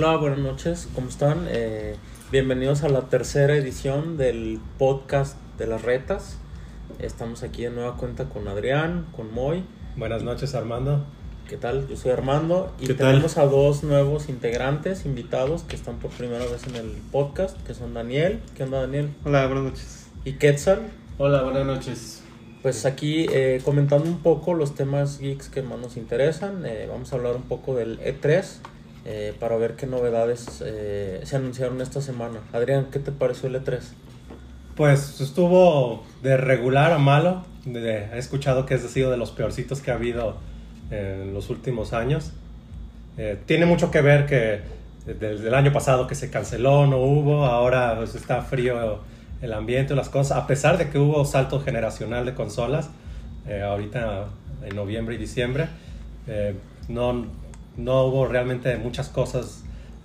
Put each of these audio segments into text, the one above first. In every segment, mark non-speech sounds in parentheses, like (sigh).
Hola, buenas noches, ¿cómo están? Eh, bienvenidos a la tercera edición del podcast de las retas. Estamos aquí de nueva cuenta con Adrián, con Moy. Buenas noches, Armando. ¿Qué tal? Yo soy Armando y ¿Qué tal? tenemos a dos nuevos integrantes, invitados, que están por primera vez en el podcast, que son Daniel. ¿Qué onda, Daniel? Hola, buenas noches. Y Quetzal. Hola, buenas noches. Pues aquí eh, comentando un poco los temas geeks que más nos interesan, eh, vamos a hablar un poco del E3 eh, para ver qué novedades eh, se anunciaron esta semana. Adrián, ¿qué te pareció el E E3? Pues estuvo de regular a malo. De- he escuchado que es sido de los peorcitos que ha habido en los últimos años. Eh, tiene mucho que ver que desde el año pasado que se canceló, no hubo, ahora pues, está frío el ambiente, las cosas, a pesar de que hubo salto generacional de consolas, eh, ahorita en noviembre y diciembre, eh, no, no hubo realmente muchas cosas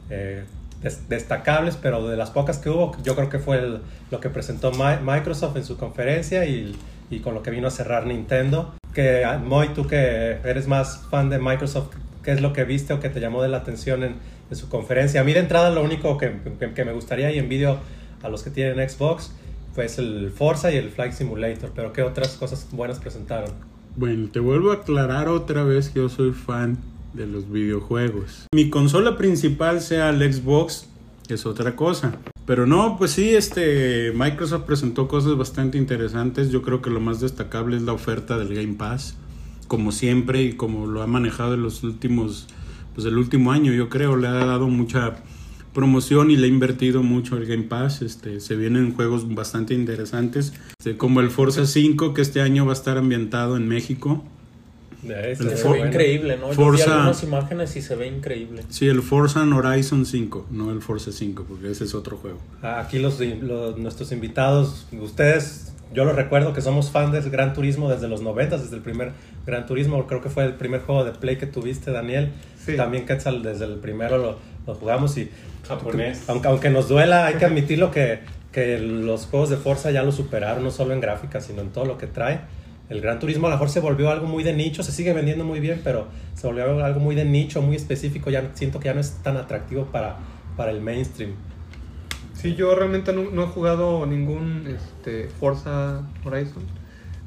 eh, des- destacables, pero de las pocas que hubo, yo creo que fue lo que presentó Mi- Microsoft en su conferencia y, con lo que vino a cerrar Nintendo. Que, ah, Moy, tú que eres más fan de Microsoft, ¿qué es lo que viste o que te llamó de la atención en, su conferencia? A mí de entrada lo único que, que- que me gustaría y envidio a los que tienen Xbox pues el Forza y el Flight Simulator, pero ¿qué otras cosas buenas presentaron? Bueno, te vuelvo a aclarar otra vez que yo soy fan de los videojuegos. Mi consola principal sea el Xbox, es otra cosa. Pero no, pues sí, este Microsoft presentó cosas bastante interesantes. Yo creo que lo más destacable es la oferta del Game Pass, como siempre y como lo ha manejado en los últimos, pues el último año, yo creo, le ha dado mucha promoción y le ha invertido mucho el Game Pass. Este, se vienen juegos bastante interesantes, este, como el Forza 5 que este año va a estar ambientado en México. De El Se este, ve bueno. increíble, ¿no? Yo vi Forza- algunas imágenes y se ve increíble. Sí, el Forza Horizon 5, no el Forza 5, porque ese es otro juego. Aquí los, los- nuestros invitados, ustedes, yo lo recuerdo que somos fan del Gran Turismo desde los 90, desde el primer Gran Turismo, creo que fue el primer juego de Play que tuviste, Daniel. Sí. También Quetzal, desde el primero lo, lo jugamos y Japonés. aunque, aunque nos duela, hay que admitirlo que, que los juegos de Forza ya lo superaron, no solo en gráfica, sino en todo lo que trae. El Gran Turismo a lo mejor se volvió algo muy de nicho, se sigue vendiendo muy bien, pero se volvió algo muy de nicho, muy específico, ya siento que ya no es tan atractivo para, para el mainstream. Sí, yo realmente no, no he jugado ningún este, Forza Horizon.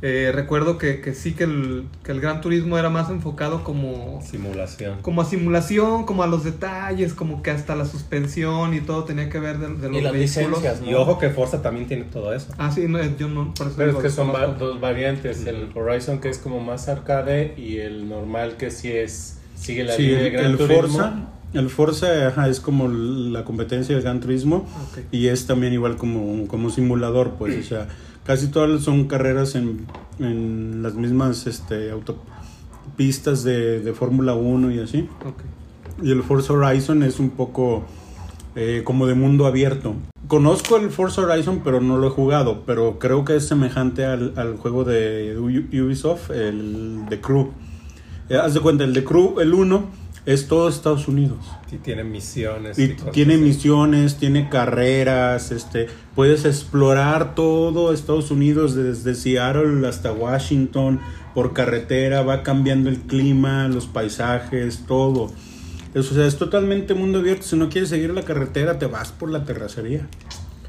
Eh, recuerdo que, que sí que el, que el Gran Turismo era más enfocado como, Simulación. como a simulación, como a los detalles, como que hasta la suspensión y todo tenía que ver de, de los Y las vehículos. licencias, Y ojo que Forza también tiene todo eso. Ah, sí, no, yo no, por eso Pero es que son va- dos variantes, el Horizon que es como más arcade y el normal que sí es sigue la Sí, línea de el, Gran el Turismo. Forza, el Forza ajá, es como la competencia del Gran Turismo y es también igual como, como simulador, pues, o sea, casi todas son carreras en, en las mismas este, autopistas de, de Fórmula 1 y así. Y el Forza Horizon es un poco eh, como de mundo abierto. Conozco el Forza Horizon, pero no lo he jugado. Pero creo que es semejante al, al juego de Ubisoft, el de Crew. Eh, haz de cuenta, el de Crew, el 1, es todo Estados Unidos. Y tiene misiones. Y cosas tiene así. misiones, tiene carreras, este, puedes explorar todo Estados Unidos desde Seattle hasta Washington por carretera, va cambiando el clima, los paisajes, todo. Eso, o sea, es totalmente mundo abierto. Si no quieres seguir la carretera, te vas por la terracería.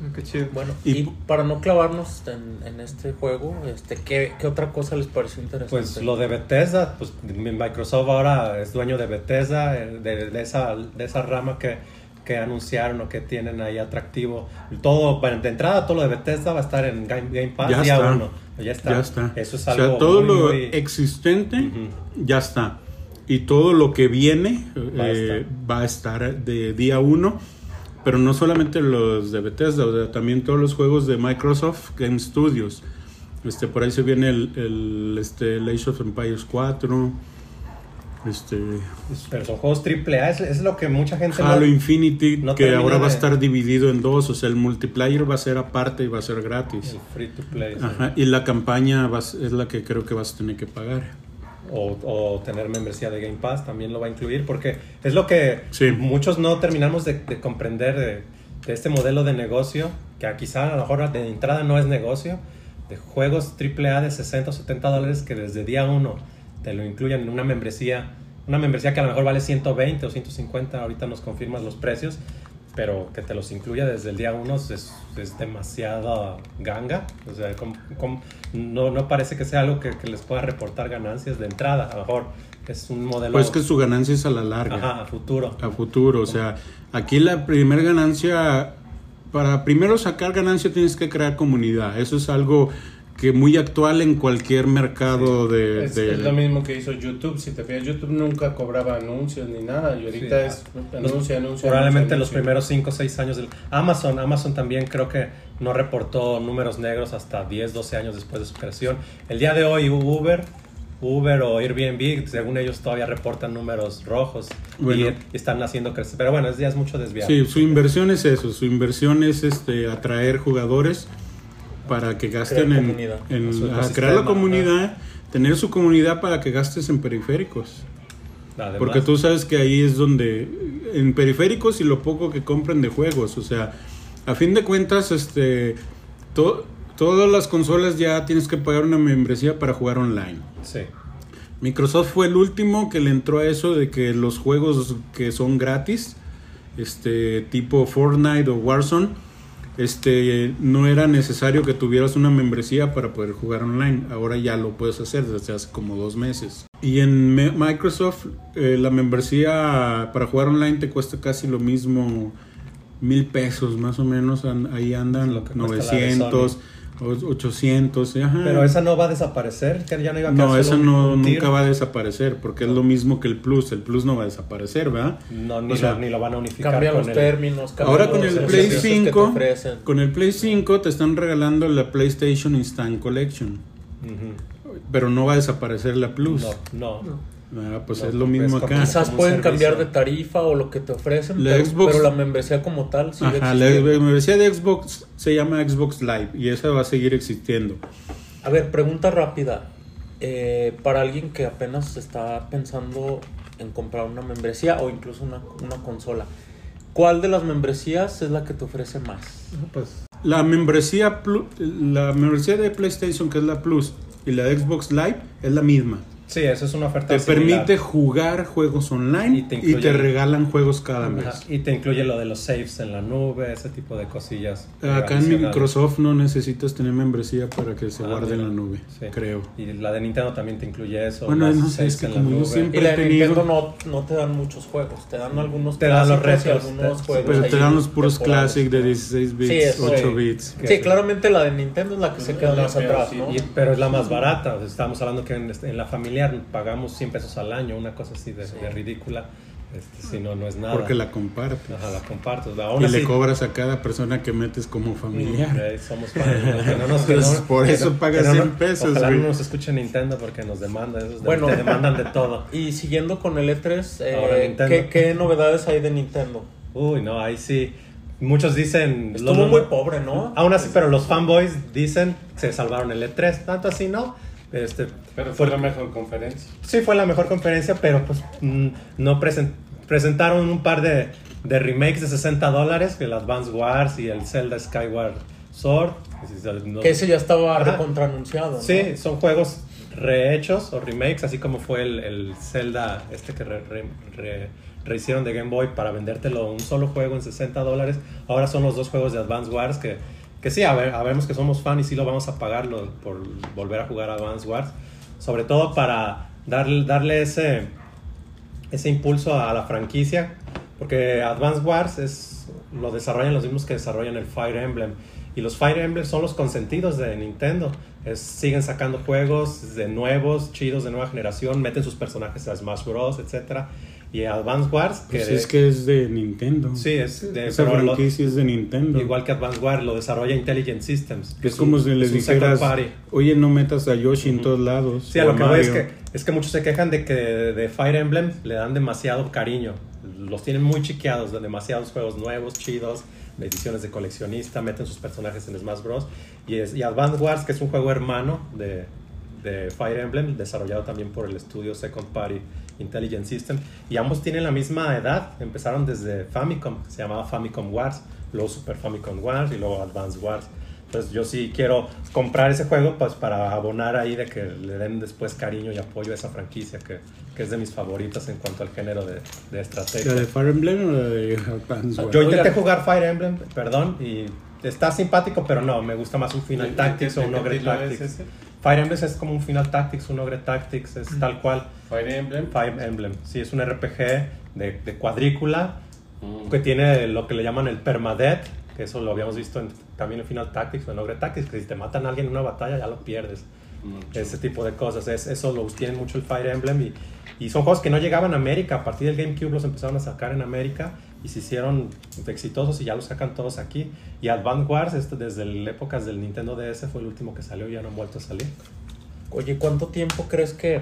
Ah, Qué chido. Bueno, Y- y, para no clavarnos en, en este juego, este, ¿qué, ¿qué otra cosa les pareció interesante? Pues lo de Bethesda, pues Microsoft ahora es dueño de Bethesda, eh, de, de esa, de esa rama que, que anunciaron o que tienen ahí atractivo. Todo, bueno, de entrada todo lo de Bethesda va a estar en Game, Game Pass Ya día está. uno. Ya está. Ya está. Eso es o algo sea, todo muy, lo muy- existente Ujú. ya está. Y todo lo que viene Va a eh, va a estar de día uno. Pero no solamente los de Bethesda, o sea, también todos los juegos de Microsoft Game Studios. Este, por ahí se viene el, el este, el Age of Empires 4. Este, Pero son juegos AAA, es, es lo que mucha gente no- Halo Infinity, no que termina ahora va a estar dividido en dos. O sea, el multiplayer va a ser aparte y va a ser gratis. el free to play. sí. Ajá, y la campaña es la que creo que vas a tener que pagar. O, o tener membresía de Game Pass también lo va a incluir porque es lo que Sí. muchos no terminamos de, de comprender de, de este modelo de negocio que quizá a lo mejor de entrada no es negocio de juegos AAA de 60 o 70 dólares que desde día uno te lo incluyan en una membresía una membresía que a lo mejor vale 120 o 150, ahorita nos confirmas los precios, pero que te los incluya desde el día 1 es, es demasiada ganga. O sea, com- com- no, no parece que sea algo que, que les pueda reportar ganancias de entrada. A lo mejor es un modelo Pues que su ganancia es a la larga. ajá, a futuro. a futuro. O sea, aquí la primera ganancia, para primero sacar ganancia tienes que crear comunidad. Eso es algo que muy actual en cualquier mercado de... Es, de- es lo mismo que hizo YouTube. Si te fijas, YouTube nunca cobraba anuncios ni nada. Y ahorita Sí. es Los- anuncio, anuncio. Probablemente anuncio, los anuncio. primeros 5 o 6 años del Amazon, Amazon también creo que no reportó números negros hasta 10, 12 años después de su creación. El día de hoy Uber, Uber o Airbnb, según ellos todavía reportan números rojos Bueno. y, y están haciendo crecer. Pero bueno, es ya es mucho desviado. Sí, su inversión es eso. Su inversión es este atraer jugadores para que gasten Crear en, a crear la comunidad, tener su comunidad para que gastes en periféricos. Además, Porque tú sabes que ahí es donde, en periféricos y lo poco que compran de juegos, o sea, a fin de cuentas, este, to- todas las consolas ya tienes que pagar una membresía para jugar online. Sí. Microsoft fue el último que le entró a eso de que los juegos que son gratis, este, tipo Fortnite o Warzone, este, no era necesario que tuvieras una membresía para poder jugar online. Ahora ya lo puedes hacer desde hace como dos meses. Y en Microsoft eh, la membresía para jugar online te cuesta casi lo mismo, mil pesos más o menos. ahí andan Lo que cuesta la de 900, o- 800. ajá. Pero esa no va a desaparecer, que ya no iba a No, esa un- no, nunca va a desaparecer, porque es lo mismo que el Plus. El Plus no va a desaparecer, ¿verdad? No, ni, O sea, lo, ni lo van a unificar Cambian con los el- términos. cambian Ahora con el Play que te 5, ofrecen. con el Play 5 te están regalando la PlayStation Instant Collection, pero no va a desaparecer la Plus. No, no. Ah, pues No, es lo mismo acá. Quizás pueden cambiar de tarifa o lo que te ofrecen, La pero, Xbox- pero la membresía como tal sigue Ajá, la membresía de Xbox se llama Xbox Live y esa va a seguir existiendo. A ver, pregunta rápida. Eh, para alguien que apenas está pensando en comprar una membresía o incluso una, una consola, ¿cuál de las membresías es la que te ofrece más? Pues La membresía, la membresía de PlayStation, que es la Plus, y la de Xbox Live es la misma. Sí, eso es una oferta Te similar. permite jugar juegos online Y te y incluye- te regalan juegos cada mes. Ajá, Y te incluye lo de los saves en la nube, ese tipo de cosillas. Acá en. Microsoft no necesitas tener membresía para que se Ah, guarde en mira. la nube, Sí. creo. Y la de Nintendo también te incluye eso. Bueno, no sé, es que en como la yo siempre- Y la de tenido- Nintendo no, no te dan muchos juegos, te dan algunos Te dan los y retros, algunos te- juegos Pero te dan los puros classic de 16 bits, Sí, eso, 8 sí. bits. Sí, claramente la de Nintendo es la que se queda más atrás, sí. ¿no? Y- pero es la más barata. Estábamos hablando que en, en la familiar pagamos 100 pesos al año, una cosa así de, de ridícula. Este, si no, no es nada. Porque la compartes. Ajá, la comparto. Aún Y así, le cobras a cada persona que metes como familiar. eh, somos que no nos- que Pues, por que eso no- pagas que no- 100 pesos, Ojalá güey. no nos escuche Nintendo porque nos demandan. Esos de- Bueno. te demandan de todo. (laughs) Y siguiendo con el E3, eh, Ahora Nintendo. ¿qué, qué novedades hay de Nintendo? Uy, no, ahí sí. Muchos dicen. Estuvo lo- lo- muy pobre, ¿no? Aún así, pero los fanboys dicen se salvaron el E3. Tanto así, ¿no? Este, Pero fue la mejor conferencia. Sí, fue la mejor conferencia, pero pues mm, no presen- presentaron un par de, de remakes de 60 dólares, el Advance Wars y el Zelda Skyward Sword. No- Que ese ya estaba Ajá. recontranunciado, ¿no? Sí, son juegos rehechos o remakes, así como fue el, el Zelda este que re- re- re- rehicieron de Game Boy para vendértelo un solo juego en 60 dólares. Ahora son los dos juegos de Advance Wars que, que sí, a ver, que somos fan y sí lo vamos a pagar lo- por volver a jugar Advance Wars. Sobre todo para darle, darle ese, ese impulso a la franquicia, porque Advance Wars es, lo desarrollan los mismos que desarrollan el Fire Emblem. Y los Fire Emblem son los consentidos de Nintendo. Es- siguen sacando juegos de nuevos, chidos de nueva generación, meten sus personajes a Smash Bros, etc. Y Advance Wars, que, Pues es que es de Nintendo. sí, es de, Esa pero lo- franquicia es de Nintendo. igual que Advance Wars, lo desarrolla Intelligent Systems. es como si les dijeras, oye, no metas a Yoshi en todos lados. Sí, a lo que voy es Mario". que, es que muchos se quejan de que de Fire Emblem le dan demasiado cariño. Los tienen muy chiqueados, de demasiados juegos nuevos, chidos, de ediciones de coleccionista, meten sus personajes en Smash Bros. Y, es, y Advance Wars, que es un juego hermano de, de Fire Emblem, desarrollado también por el estudio Second Party Intelligent System. Y ambos tienen la misma edad, empezaron desde Famicom, se llamaba Famicom Wars, luego Super Famicom Wars y luego Advance Wars. Entonces yo sí quiero comprar ese juego pues para abonar ahí de que le den después cariño y apoyo a esa franquicia que, que es de mis favoritas en cuanto al género de, de estrategia. ¿La de Fire Emblem o la de Advance Wars? Yo intenté jugar Fire Emblem, perdón, y está simpático, pero no, me gusta más un Final Tactics o un Ogre Tactics. Fire Emblem es como un Final Tactics, un Ogre Tactics, es tal cual. Fire Emblem. Fire Emblem, sí, es un RPG de, de cuadrícula Mm. que tiene lo que le llaman el permadeath, que eso lo habíamos visto en- también en Final Tactics o en Ogre Tactics, que si te matan a alguien en una batalla ya lo pierdes. Mucho. Ese tipo de cosas, es, eso lo tiene mucho el Fire Emblem y, y son juegos que no llegaban a América, a partir del GameCube los empezaron a sacar en América y se hicieron exitosos y ya los sacan todos aquí. Y Advance Wars, este, desde las épocas del Nintendo DS, fue el último que salió y ya no han vuelto a salir. Oye, ¿cuánto tiempo crees que,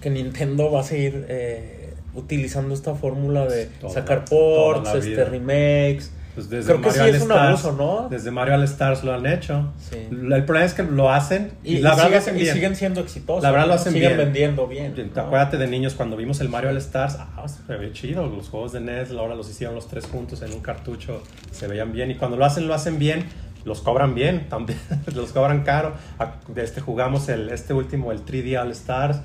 que Nintendo va a seguir eh, utilizando esta fórmula de Toda- sacar ports, este, remakes? Pues desde Creo que Mario sí All es un Stars, abuso, ¿no? Desde Mario All Stars lo han hecho. Sí. El problema es que lo hacen y, Y, la y verdad lo siguen, hacen y bien. siguen siendo exitosos. La verdad lo hacen siguen bien. vendiendo bien. ¿no? Acuérdate de niños cuando vimos el Mario All Stars, ah, se ve chido, los juegos de NES ahora los hicieron los tres juntos en un cartucho, se veían bien y cuando lo hacen, lo hacen bien, los cobran bien, también (laughs) los cobran caro. Este, jugamos el, este último, el 3D All Stars,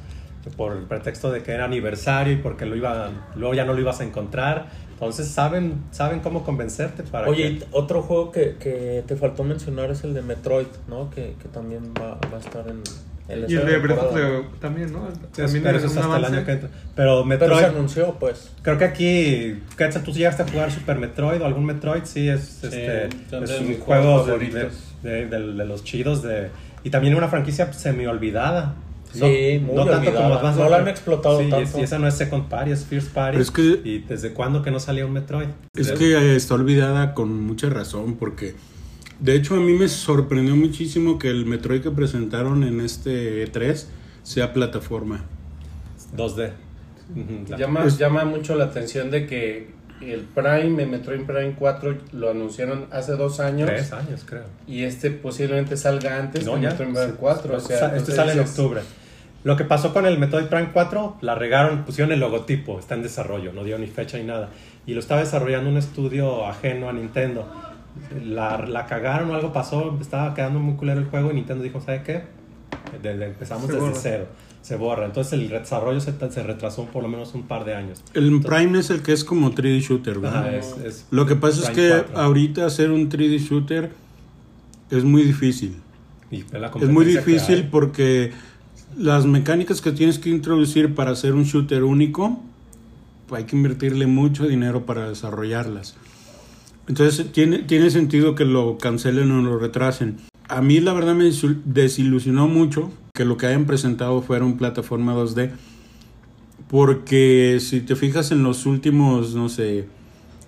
por el pretexto de que era aniversario y porque lo iba, luego ya no lo ibas a encontrar. Entonces saben, saben cómo convencerte para Oye, que... otro juego que, que te faltó mencionar es el de Metroid, ¿no? Que, que también va, va a estar en, la Y el de Breath of temporada. the- también, ¿no? También pero es hasta el avance. año que entra. Pero Pero Metroid, se anunció, pues. Creo que aquí, Quetzal, tú llegaste a jugar Super Metroid o algún Metroid, sí, es, este, es un juego de- de los chidos de, y también una franquicia semi olvidada. Sí, muy olvidada. No la han explotado sí, y tanto. Y esa no es Second Party, es First Party. Pero es que- ¿Y desde cuándo que no salía un Metroid? Es que está olvidada con mucha razón porque de hecho a mí me sorprendió muchísimo que el Metroid que presentaron en este E3 sea plataforma. 2D. Ujú, la- Llama, Pues- llama mucho la atención de que el Prime, el Metroid Prime 4, lo anunciaron hace dos años. Tres años, creo. Y este posiblemente salga antes No. Metroid Prime Sí. 4. O sea, este sale en octubre. Lo que pasó con el Metroid Prime 4, la regaron, pusieron el logotipo, está en desarrollo, no dio ni fecha ni nada. Y lo estaba desarrollando un estudio ajeno a Nintendo. La, la cagaron o algo pasó, estaba quedando muy culero el juego y Nintendo dijo, ¿sabe qué? De- de- empezamos Se desde borra. cero, se borra. Entonces el desarrollo se, se retrasó por lo menos un par de años. El Prime es el que es como 3D shooter, ¿verdad? Ajá, es- es Lo que pasa es Prime que 4. ahorita hacer un 3D shooter es muy difícil. Y es Es muy difícil hay. porque las mecánicas que tienes que introducir para hacer un shooter único, hay que invertirle mucho dinero para desarrollarlas. Entonces tiene, tiene sentido que lo cancelen o lo retrasen. A mí la verdad me desil- desilusionó mucho que lo que hayan presentado fuera un plataforma 2D. Porque si te fijas en los últimos, no sé,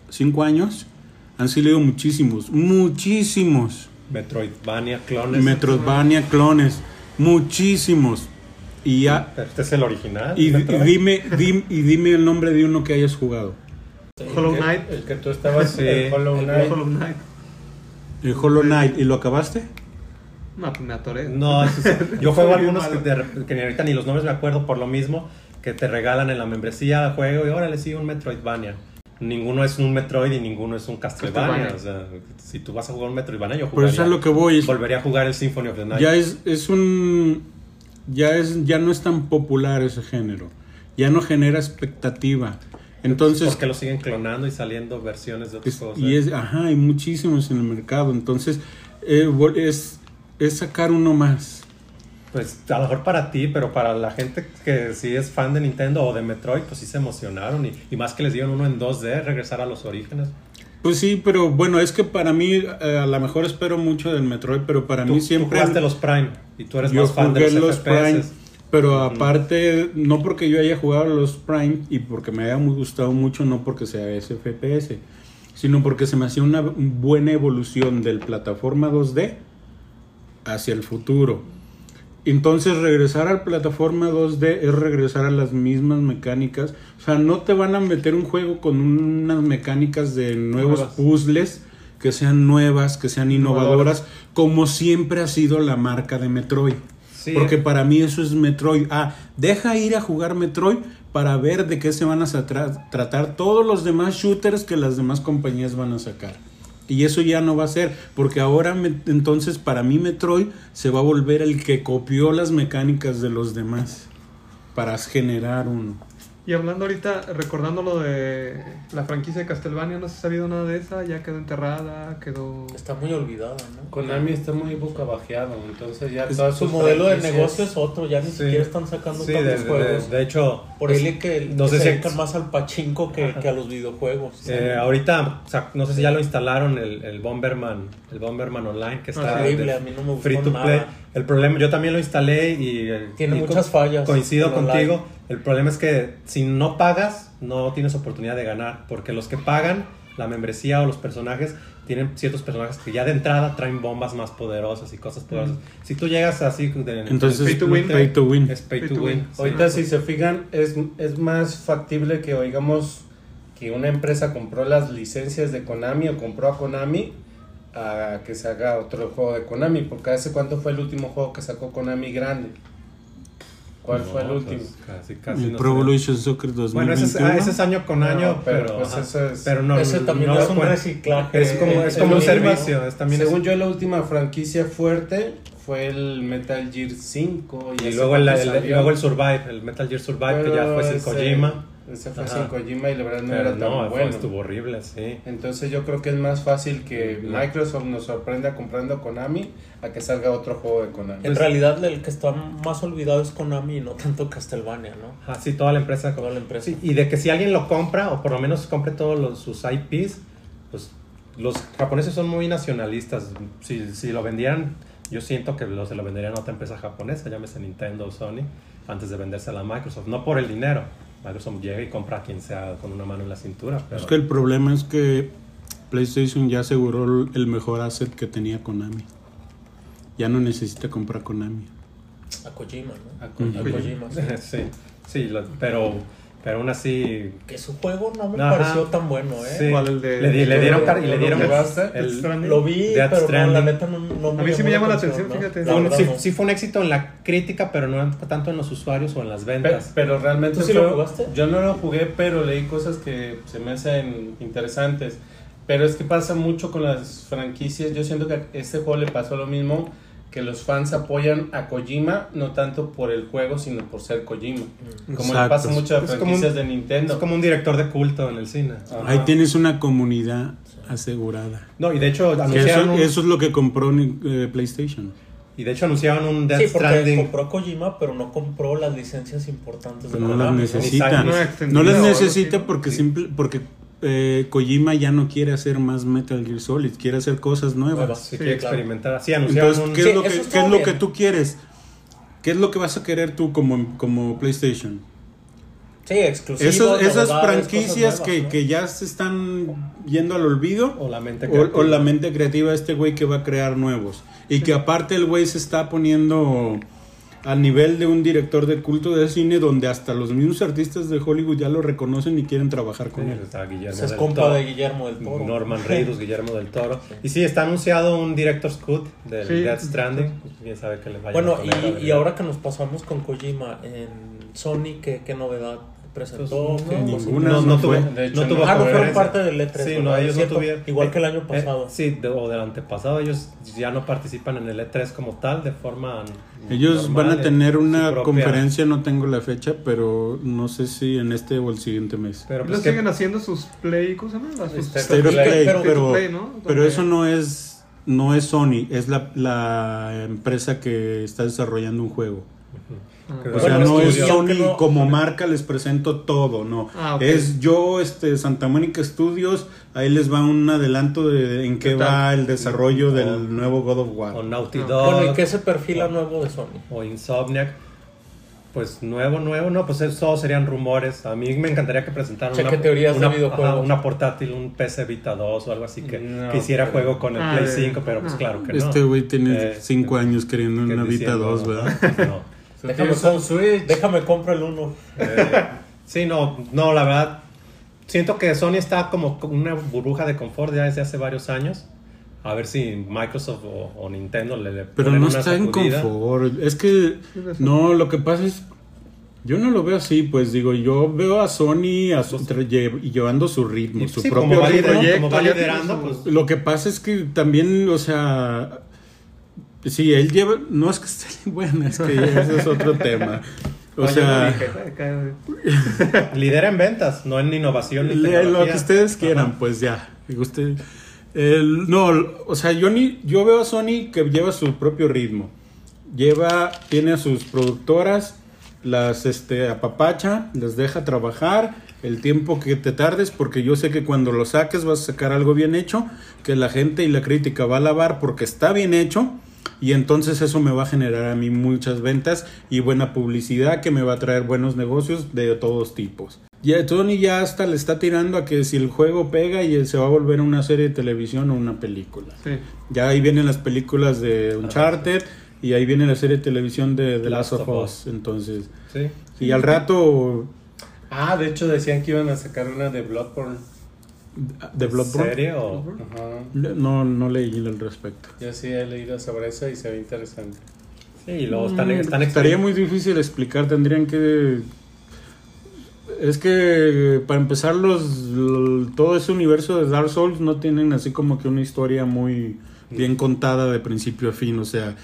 cinco años, han salido muchísimos, muchísimos. Metroidvania, clones. Metroidvania clones, muchísimos. Y ya Pero Este es el original. y, y dime, dim- y dime el nombre de uno que hayas jugado. Hollow el que- Knight. El que tú estabas, Sí, (laughs) el Hollow El Knight. Hollow Knight. El Hollow Knight, ¿y lo acabaste? No, pues me atoré. No, eso sí. (laughs) yo juego algunos que, de- que ni ahorita ni los nombres me acuerdo por lo mismo que te regalan en la membresía de juego y órale, sí, un Metroidvania. Ninguno es un Metroid y ninguno es un Castlevania. Castlevania. O sea, si tú vas a jugar un Metroidvania, yo Pero jugaría, eso es lo que voy. volvería a jugar el Symphony of the Night. ya es, es un ya es ya no es tan popular ese género. Ya no genera expectativa. Entonces porque lo siguen clonando y saliendo versiones de otros es- juegos. y es ajá, hay muchísimos en el mercado. Entonces eh, es es sacar uno más. Pues a lo mejor para ti, pero para la gente que sí es fan de Nintendo o de Metroid, pues sí se emocionaron. Y, y más que les dieron uno en 2D, regresar a los orígenes. Pues sí, pero bueno, es que para mí, eh, a lo mejor espero mucho del Metroid, pero para Tú, mí tú siempre... jugaste los Prime y tú eres yo más fan de jugué los, los FPS. Prime, pero aparte, no porque yo haya jugado los Prime y porque me haya gustado mucho, no porque sea ese FPS, sino porque se me hacía una buena evolución del plataforma 2D hacia el futuro. Entonces regresar al plataforma 2D es regresar a las mismas mecánicas. O sea, no te van a meter un juego con unas mecánicas de nuevos Nuevas. puzzles que sean nuevas, que sean innovadoras, como siempre ha sido la marca de Metroid. Sí. Porque para mí eso es Metroid. Ah, deja ir a jugar Metroid para ver de qué se van a tra- tratar todos los demás shooters que las demás compañías van a sacar. Y eso ya no va a ser, porque ahora me- entonces para mí Metroid se va a volver el que copió las mecánicas de los demás para generar un... Y hablando ahorita, recordando lo de la franquicia de Castlevania, no se ha sabido nada de esa, ya quedó enterrada, quedó... Está muy olvidada, ¿no? Konami está muy boca bajeado, entonces ya Es- Su modelo de negocio es otro, ya ni Sí. siquiera están sacando Sí, de, tantos de- juegos. de hecho, Por es- ahí que, no que sé se si- dedican más al pachinko que, que a los videojuegos. Eh, ahorita, o sea, no sé si ya lo instalaron el, el Bomberman, el Bomberman Online que está Horrible, de- a mí no me gustó free to nada. play. El problema, yo también lo instalé y Tiene y muchas co- fallas, Coincido contigo. online. El problema es que si no pagas, no tienes oportunidad de ganar, porque los que pagan la membresía o los personajes tienen ciertos personajes que ya de entrada traen bombas más poderosas y cosas poderosas. Si tú llegas así de, Entonces Pay to win. pay to win. es pay Pay to to win. win. Sí. Ahorita si se fijan, es, es más factible que oigamos que una empresa compró las licencias de Konami o compró a Konami a que se haga otro juego de Konami, porque hace cuánto fue el último juego que sacó Konami grande. ¿Cuál fue el No, último? pues, casi, casi El no Pro. Evolution Soccer 2021. Bueno, ese es, ah, ese es año con año, No, pero, pero, pues eso es- pero no, Ese también no es un reciclaje. Es como, es El como un servicio. Es también es- Según yo, la última franquicia fuerte fue el Metal Gear 5. y luego el, el- y luego el Survive, el Metal Gear Survive, que ya fue sin ese- Kojima. Ese fue Ajá. sin Kojima y la verdad no Pero era tan no, bueno. estuvo horrible, sí. Entonces yo creo que es más fácil que No. Microsoft nos sorprenda comprando Konami a que salga otro juego de Konami. En realidad el que está más olvidado es Konami y no tanto Castlevania, ¿no? Así toda la empresa. Toda la empresa. Sí, y de que si alguien lo compra, o por lo menos compre todos los- sus IPs, pues los japoneses son muy nacionalistas. Si, si lo vendieran, yo siento que lo, se lo venderían a otra empresa japonesa, llámese Nintendo o Sony, antes de vendérsela a Microsoft. No por el dinero. Microsoft llega y compra a quien sea con una mano en la cintura. Pero... Es que el problema es que PlayStation ya aseguró el- mejor asset que tenía Konami. Ya no necesita comprar Konami. A Kojima, ¿no? A Kojima. A Kojima, (laughs) sí. sí, sí, lo- pero, pero aún así... Que su juego no me Ajá. pareció tan bueno, ¿eh? sí, ¿Cuál, el de- le, di- le dieron car- y le ¿Lo dieron el- Stranding? Lo vi, Death pero no, la neta no, no A mí sí me llamó llama la atención, ¿no? fíjate. Sí, no. sí fue un éxito en la crítica, pero no tanto en los usuarios o en las ventas. Pero, realmente ¿Tú sí fue- lo jugaste? Yo no lo jugué, pero leí cosas que se me hacen interesantes. Pero es que pasa mucho con las franquicias. Yo siento que a este juego le pasó lo mismo, que los fans apoyan a Kojima no tanto por el juego, sino por ser Kojima. Como le pasa mucho a Es un- franquicias de Nintendo. Es como un director de culto en el cine. Ajá. Ahí tienes una comunidad asegurada. No, y de hecho eso, anunciaron un, eso es lo que compró eh, PlayStation. y de hecho anunciaron un Death Sí, Stranding. compró Kojima, pero no compró las licencias importantes de no las necesita. No las necesita ¿no? porque simple, porque eh, Kojima ya no quiere hacer más Metal Gear Solid, quiere hacer cosas nuevas. Sí, quiere claro. experimentar. Sí, Entonces, un... ¿qué Sí, es lo, que, qué es lo que tú quieres? ¿Qué es lo que vas a querer tú como, como PlayStation? Sí, exclusivos. Esas, esas franquicias que, que ya se están yendo al olvido O la mente creativa. o la mente creativa de este güey que va a crear nuevos. Y que aparte el güey se está poniendo al nivel de un director de culto de cine donde hasta los mismos artistas de Hollywood ya lo reconocen y quieren trabajar con Sí, él. está Guillermo es del compa Toro, de Guillermo del Toro. Norman (laughs) Reedus, Guillermo del Toro. Y sí, está anunciado un Director's Cut del Sí. Death Stranding. Bien sabe que le vaya Bueno, a y, y ahora que nos pasamos con Kojima en Sony, ¿qué, qué novedad presentó? Pues, ¿Qué no, ninguna. no, no no tuvo, fue. De hecho, no tuvo no. Ah, no fueron parte del E3. Sí, no, ellos no Cierto, tuvieron. Igual que el Eh, año eh, pasado. sí, de- o del antepasado. Ellos ya no participan en el E3 como tal, de forma. Ellos normal, van a tener una propia- conferencia, no tengo la fecha, pero no sé si en este o el siguiente mes. Pero ¿Y pues siguen haciendo sus play, ¿cómo se llama? Sus- State Pero, of Play, Play, pero- pero, Play, ¿no? pero eso no es no es Sony, es la, la empresa que está desarrollando un juego. Ah, Pero O Bueno, sea, es no es Sony no- como marca, les presento todo, no. Ah. Es yo, este, Santa Mónica Studios, ahí les va un adelanto de en qué va el desarrollo O- del nuevo God of War. O Naughty Ah. Dog. Bueno, ¿y qué se perfila nuevo de Sony? o Insomniac. Pues nuevo, nuevo, no, pues eso serían rumores. A mí me encantaría que presentaran teorías una, videojuegos. ajá, una portátil, un PC Vita 2 o algo así que, No, que hiciera pero- juego con el Ah, Play de- 5, pero pues ah. claro que no. Este güey tiene Eh, 5 años queriendo que una Vita diciendo, 2, ¿verdad? (laughs) No. Déjame, com- Switch. déjame compro el 1. Eh, (laughs) sí, no, no, la verdad, siento que Sony está como una burbuja de confort ya desde hace varios años. A ver si Microsoft o, o Nintendo le, le Pero ponen no una está en sacudida. confort. Es que no, lo que pasa es Yo no lo veo así, pues digo, yo veo a Sony a su- tra- lle- llevando su ritmo, su Sí, propio como va, va Proyecto, liderando, tiene su- pues Lo que pasa es que también, o sea, sí, él lleva, no es que esté (laughs) bueno, es que ese es otro tema. O No, sea, dije. (laughs) Lidera en ventas, no en innovación ni le- lo que ustedes quieran, Ajá. pues ya. Usted- el- no, o sea, yo, ni, yo veo a Sony que lleva su propio ritmo. Lleva, tiene a sus productoras, las este, apapacha, les deja trabajar el tiempo que te tardes, porque yo sé que cuando lo saques vas a sacar algo bien hecho, que la gente y la crítica va a alabar porque está bien hecho, y entonces eso me va a generar a mí muchas ventas y buena publicidad que me va a traer buenos negocios de todos tipos. Ya Tony ya hasta le está tirando a que si el juego pega y se va a volver una serie de televisión o una película. sí. Ya ahí vienen las películas de Uncharted y ahí viene la serie de televisión de The Last of Us. Entonces, Sí. y al rato Ah, de hecho decían que iban a sacar una de Bloodborne. De Bloodborne. ¿Serie o...? Ajá. No, no leí al respecto. Yo sí he leído sobre eso y se ve interesante. Sí, y luego están, Mm, están Estaría muy difícil explicar, tendrían que... Es que para empezar los todo ese universo de Dark Souls no tienen así como que una historia muy bien contada de principio a fin, o sea,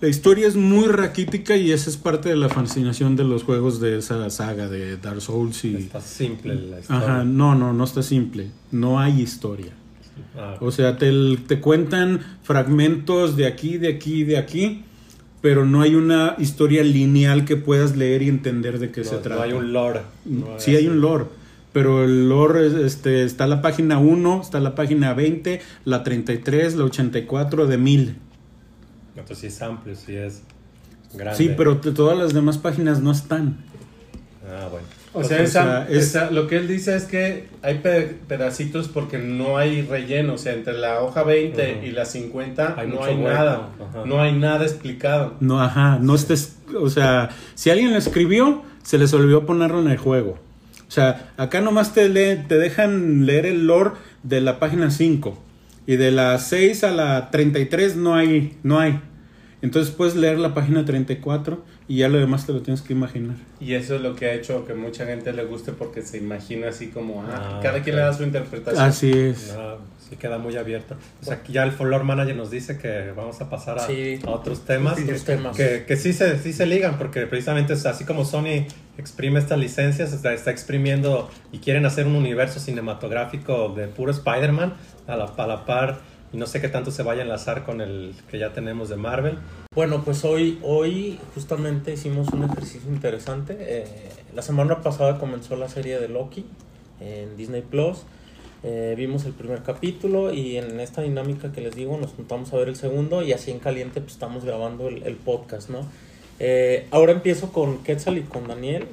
la historia es muy raquítica y esa es parte de la fascinación de los juegos de esa saga de Dark Souls y Está simple la historia. Ajá, no, no, no está simple, no hay historia. Ah, O sea, te, te cuentan fragmentos de aquí, de aquí, de aquí, pero no hay una historia lineal que puedas leer y entender de qué no, se no trata. hay un lore. no sí hay un lore, pero el lore es, este, está la página 1, está la página 20, la 33, la 84 de 1000. Entonces sí es amplio, sí es grande. Sí, pero todas las demás páginas no están. Ah, bueno. O sea, esa- es- esa- lo que él dice es que hay pe- pedacitos porque no hay relleno. O sea, entre la hoja 20 Ujú. y la 50 Hay no hay hueco, nada. ajá. No hay nada explicado. No, ajá, no estés, o sea, si alguien lo escribió, se les olvidó ponerlo en el juego. O sea, acá nomás te, lee- te dejan leer el lore de la página 5 y de la 6 a la 33 no hay, no hay. Entonces puedes leer la página 34 y ya lo demás te lo tienes que imaginar. Y eso es lo que ha hecho que mucha gente le guste porque se imagina así como, ah, Ah, cada quien ok. le da su interpretación. Así es. No, sí queda muy abierto. O sea, que ya el Follow Manager nos dice que vamos a pasar a, Sí. a otros temas. Sí, que, otros temas. Que, que sí, se, sí se ligan, porque precisamente es así como Sony exprime estas licencias, está, está exprimiendo y quieren hacer un universo cinematográfico de puro Spider-Man a la, a la par. Y no sé qué tanto se vaya a enlazar con el que ya tenemos de Marvel. Bueno, pues hoy, hoy justamente hicimos un ejercicio interesante. Eh, la semana pasada comenzó la serie de Loki en Disney Plus. Eh, vimos el primer capítulo y en esta dinámica que les digo nos juntamos a ver el segundo y así en caliente pues estamos grabando el, el podcast, ¿no? Eh, ahora empiezo con Quetzal y con Daniel.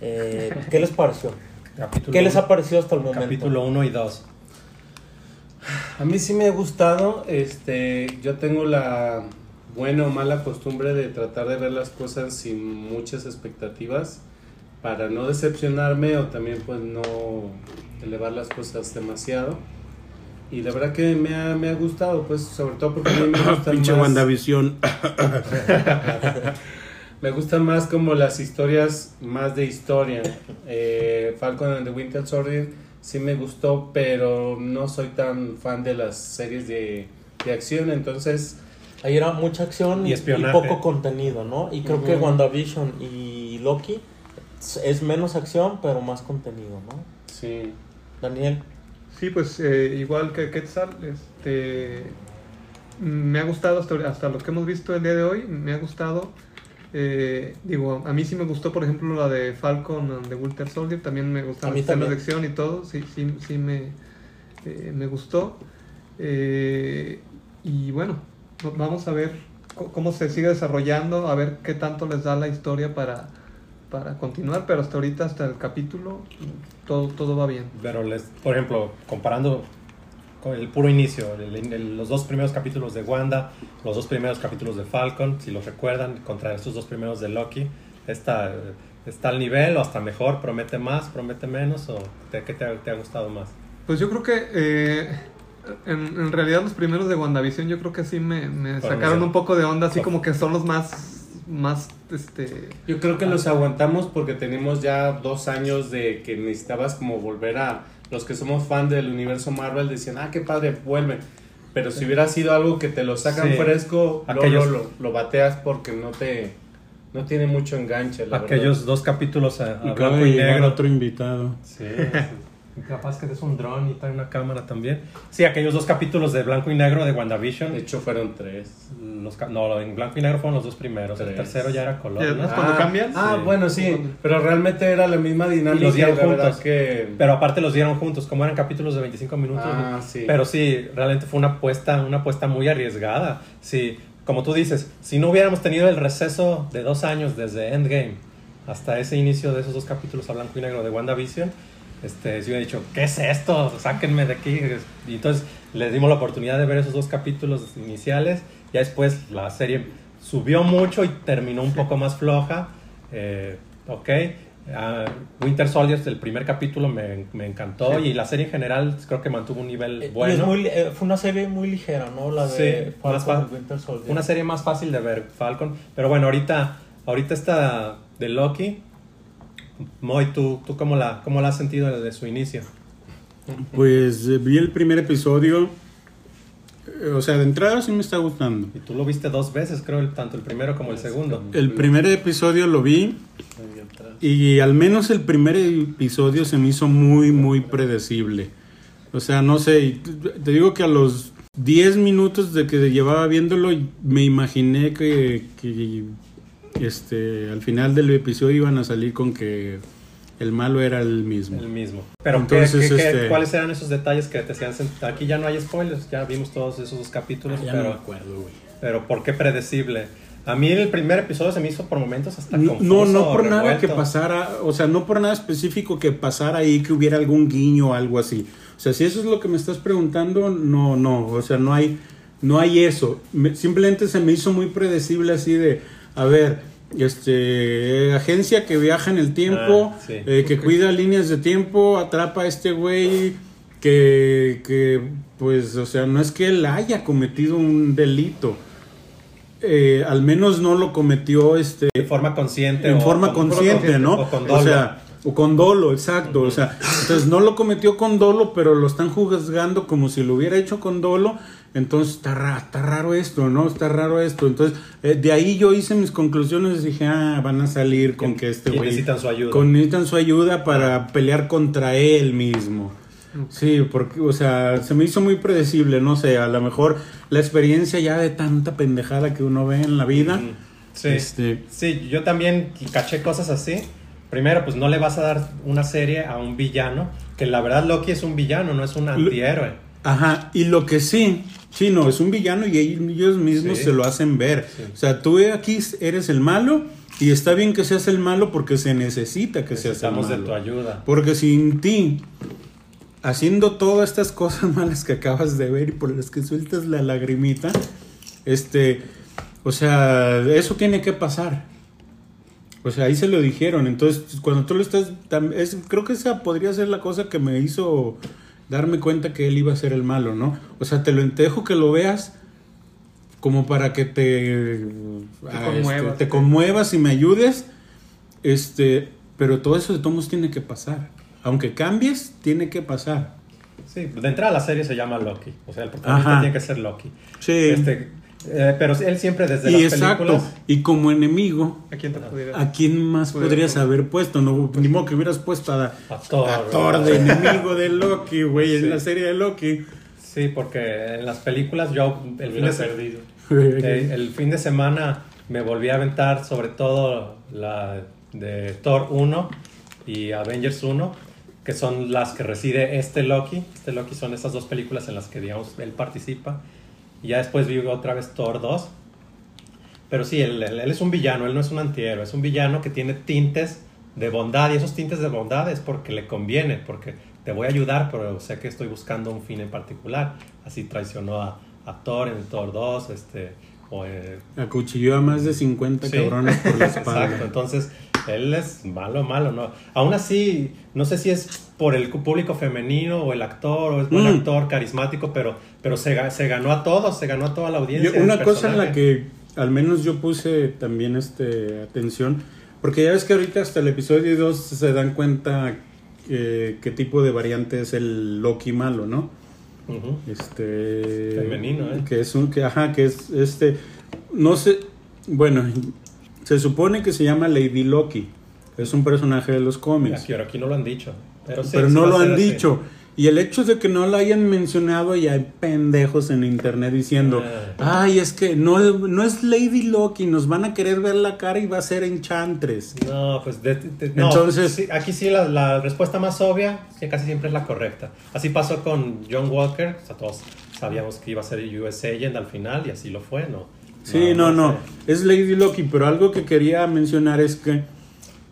Eh, ¿Qué les pareció? Capítulo ¿Qué les ha parecido hasta el momento? Capítulo 1 y 2. A mí sí me ha gustado. Este, yo tengo la buena o mala costumbre de tratar de ver las cosas sin muchas expectativas para no decepcionarme o también pues no elevar las cosas demasiado. Y la verdad que me ha, me ha gustado, pues sobre todo porque a mí me (coughs) Pinche más, WandaVision. (laughs) me gustan más como las historias más de historia. Eh, Falcon and the Winter Soldier sí me gustó, pero no soy tan fan de las series de, de acción, entonces Ahí era mucha acción Y y, espionaje. y poco contenido, ¿no? Y creo que Ujú. WandaVision y Loki es menos acción, pero más contenido, ¿no? sí. Daniel. Sí, pues eh, igual que Quetzal, este, me ha gustado hasta, hasta lo que hemos visto el día de hoy, me ha gustado. Eh, digo, a mí sí me gustó, por ejemplo, la de Falcon and the Winter Soldier, también me mí las escenas de acción y todo, sí, sí, sí me, eh, me gustó. Eh, y bueno, vamos a ver cómo se sigue desarrollando, a ver qué tanto les da la historia para, para continuar, pero hasta ahorita, hasta el capítulo, todo, todo va bien. Pero, les, por ejemplo, comparando el puro inicio, el- el- los dos primeros capítulos de Wanda, los dos primeros capítulos de Falcon, si los recuerdan, contra estos dos primeros de Loki, está, está al nivel o hasta mejor, promete más, promete menos, o te- ¿qué te, ha- te ha gustado más? Pues yo creo que eh, en, en realidad los primeros de WandaVision yo creo que sí me, me sacaron un poco de onda, así como que son los más más, este... Yo creo que los aguantamos porque tenemos ya dos años de que necesitabas como volver a... Los que somos fan del universo Marvel decían, ah, qué padre, vuelve. Pero si hubiera sido algo que te lo sacan Sí. fresco, luego Aquellos- lo, lo bateas porque no te... No tiene mucho enganche, la Aquellos verdad. dos capítulos a, a blanco y negro. otro invitado. Sí, sí. capaz que es un dron y trae una cámara también. Sí, aquellos dos capítulos de blanco y negro de WandaVision. De hecho, fueron tres. Los, no, en blanco y negro fueron los dos primeros. El Tres. tercero ya era color. ¿no? ¿no? ¿Cuando cambian? Ah, Sí. bueno, sí. Pero realmente era la misma dinámica. Y los dieron juntos. que... Pero aparte los dieron juntos, como eran capítulos de 25 minutos. Ah, sí. Pero sí, realmente fue una apuesta, una apuesta muy arriesgada. Sí, como tú dices, si no hubiéramos tenido el receso de dos años desde Endgame hasta ese inicio de esos dos capítulos a blanco y negro de WandaVision, este, si hubiera dicho, ¿qué es esto? Sáquenme de aquí. Y entonces les dimos la oportunidad de ver esos dos capítulos iniciales. Ya después la serie subió mucho y terminó un poco más floja. Eh, ok. Ah, Winter Soldier, el primer capítulo me, me encantó y la serie en general creo que mantuvo un nivel Eh, bueno. muy eh, fue una serie muy ligera, ¿no? La de Sí, Falcon Winter Soldier. Una serie más fácil de ver, Falcon. Pero bueno, ahorita, ahorita esta de Loki. Moy, ¿tú, tú cómo, la, cómo la has sentido desde su inicio? Pues eh, vi el primer episodio. eh, O sea, de entrada sí me está gustando. Y tú lo viste dos veces, creo, el- tanto el primero como el segundo. El primer episodio lo vi y al menos el primer episodio se me hizo muy, muy predecible. O sea, no sé, y te te digo que a los 10 minutos de que llevaba viéndolo me imaginé que, que, este, al final del episodio iban a salir con que el malo era el mismo. El mismo. Pero ¿qué- Entonces, qué- qué- este- ¿cuáles eran esos detalles que te hacían sentir? Aquí ya no hay spoilers, ya vimos todos esos dos capítulos, Ya no me pero, acuerdo, güey. pero ¿por qué predecible? A mí el primer episodio se me hizo por momentos hasta No, confuso, no, no por nada que revuelto. pasara, o sea, no por nada específico que pasara ahí, que hubiera algún guiño o algo así. O sea, si eso es lo que me estás preguntando, no, no, o sea, no hay, no hay eso. Me- simplemente se me hizo muy predecible así de, a ver, este, agencia que viaja en el tiempo, Ah, sí. eh, que cuida líneas de tiempo, atrapa a este güey que, que, pues, o sea, no es que él haya cometido un delito. Eh, al menos no lo cometió este De forma consciente. en o forma con- consciente, ¿no? O con O dolo. sea, o con dolo, exacto. O sea, entonces no lo cometió con dolo, pero lo están juzgando como si lo hubiera hecho con dolo. Entonces está, ra- está raro esto, ¿no? Está raro esto. Entonces, eh, de ahí yo hice mis conclusiones y dije, ah, van a salir con que este güey. necesitan su ayuda. con- necesitan su ayuda para pelear contra él mismo. Sí, porque, o sea, se me hizo muy predecible, no sé, a lo mejor la experiencia ya de tanta pendejada que uno ve en la vida. Sí. Este- sí, yo también caché cosas así. Primero, pues no le vas a dar una serie a un villano, que la verdad Loki es un villano, no es un antihéroe. Ajá, y lo que sí, sí, no, es un villano y ellos mismos Sí. se lo hacen ver. Sí. O sea, tú aquí eres el malo y está bien que seas el malo porque se necesita que seas el Necesitamos de malo. tu ayuda. Porque sin ti, haciendo todas estas cosas (laughs) malas que acabas de ver y por las que sueltas la lagrimita, este, o sea, eso tiene que pasar. O sea, ahí se lo dijeron. Entonces, cuando tú lo estás, es, creo que esa podría ser la cosa que me hizo darme cuenta que él iba a ser el malo, ¿no? O sea, te lo te dejo que lo veas como para que te, ah, conmuevas, este, te conmuevas y me ayudes. Este, pero todo eso de todos tiene que pasar. Aunque cambies, tiene que pasar. Sí, de entrada la serie se llama Loki. O sea, el protagonista Ajá. tiene que ser Loki. Sí. Este, eh, pero él siempre desde y las exacto. películas. Y como enemigo, ¿A quién te pudiera? ¿a quién más podrías poner. haber puesto? No, ni modo que hubieras puesto a, A Thor. a Thor de enemigo de Loki, güey, Sí. en la serie de Loki. Sí, porque en las películas yo el fin, Hubiera de, se- perdido. eh, el fin de semana me volví a aventar sobre todo la de Thor 1 y Avengers 1, que son las que reside este Loki. Este Loki son esas dos películas en las que, digamos, él participa. Y ya después vi otra vez Thor 2. Pero sí, él, él- él es un villano, él no es un antihéroe, es un villano que tiene tintes de bondad y esos tintes de bondad es porque le conviene, porque te voy a ayudar, pero sé que estoy buscando un fin en particular. Así traicionó a, a Thor en Thor 2, este, o, eh, Acuchilló a más de 50 Sí. cabrones por la (laughs) espalda. Exacto, entonces él es malo, malo, ¿no? Aún así, no sé si es por el público femenino o el actor o es buen Mm. actor, carismático, pero, pero se, ga- se ganó a todos, se ganó a toda la Yo- audiencia. una cosa en la que al menos yo puse también este atención, porque ya ves que ahorita hasta el episodio 2 se dan cuenta eh, qué tipo de variante es el Loki malo, ¿no? Este Femenino, ¿eh? que es un que ajá, que es este no sé, bueno, se supone que se llama Lady Loki. Es un personaje de los cómics. Aquí, aquí no lo han dicho. Pero, sí, pero sí no lo han así. dicho. Y el hecho de que no lo hayan mencionado y hay pendejos en internet diciendo, Ah. ay, es que no, no es Lady Loki, nos van a querer ver la cara y va a ser Enchantress. No, pues de- de- no, Entonces- sí, aquí sí la, la respuesta más obvia que casi siempre es la correcta. Así pasó con John Walker, o sea, todos sabíamos que iba a ser US Agent al final y así lo fue, ¿no? Sí, no, no, sé. es Lady Loki, pero algo que quería mencionar es que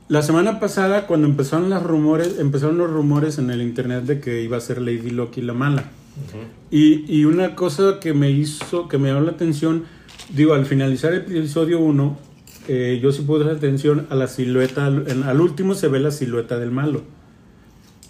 la semana pasada cuando empezaron los rumores, empezaron los rumores en el internet de que iba a ser Lady Loki la mala. Y, y una cosa que me hizo, que me llamó la atención, digo, al finalizar el episodio 1, eh, yo sí puse atención a la silueta, al último se ve la silueta del malo.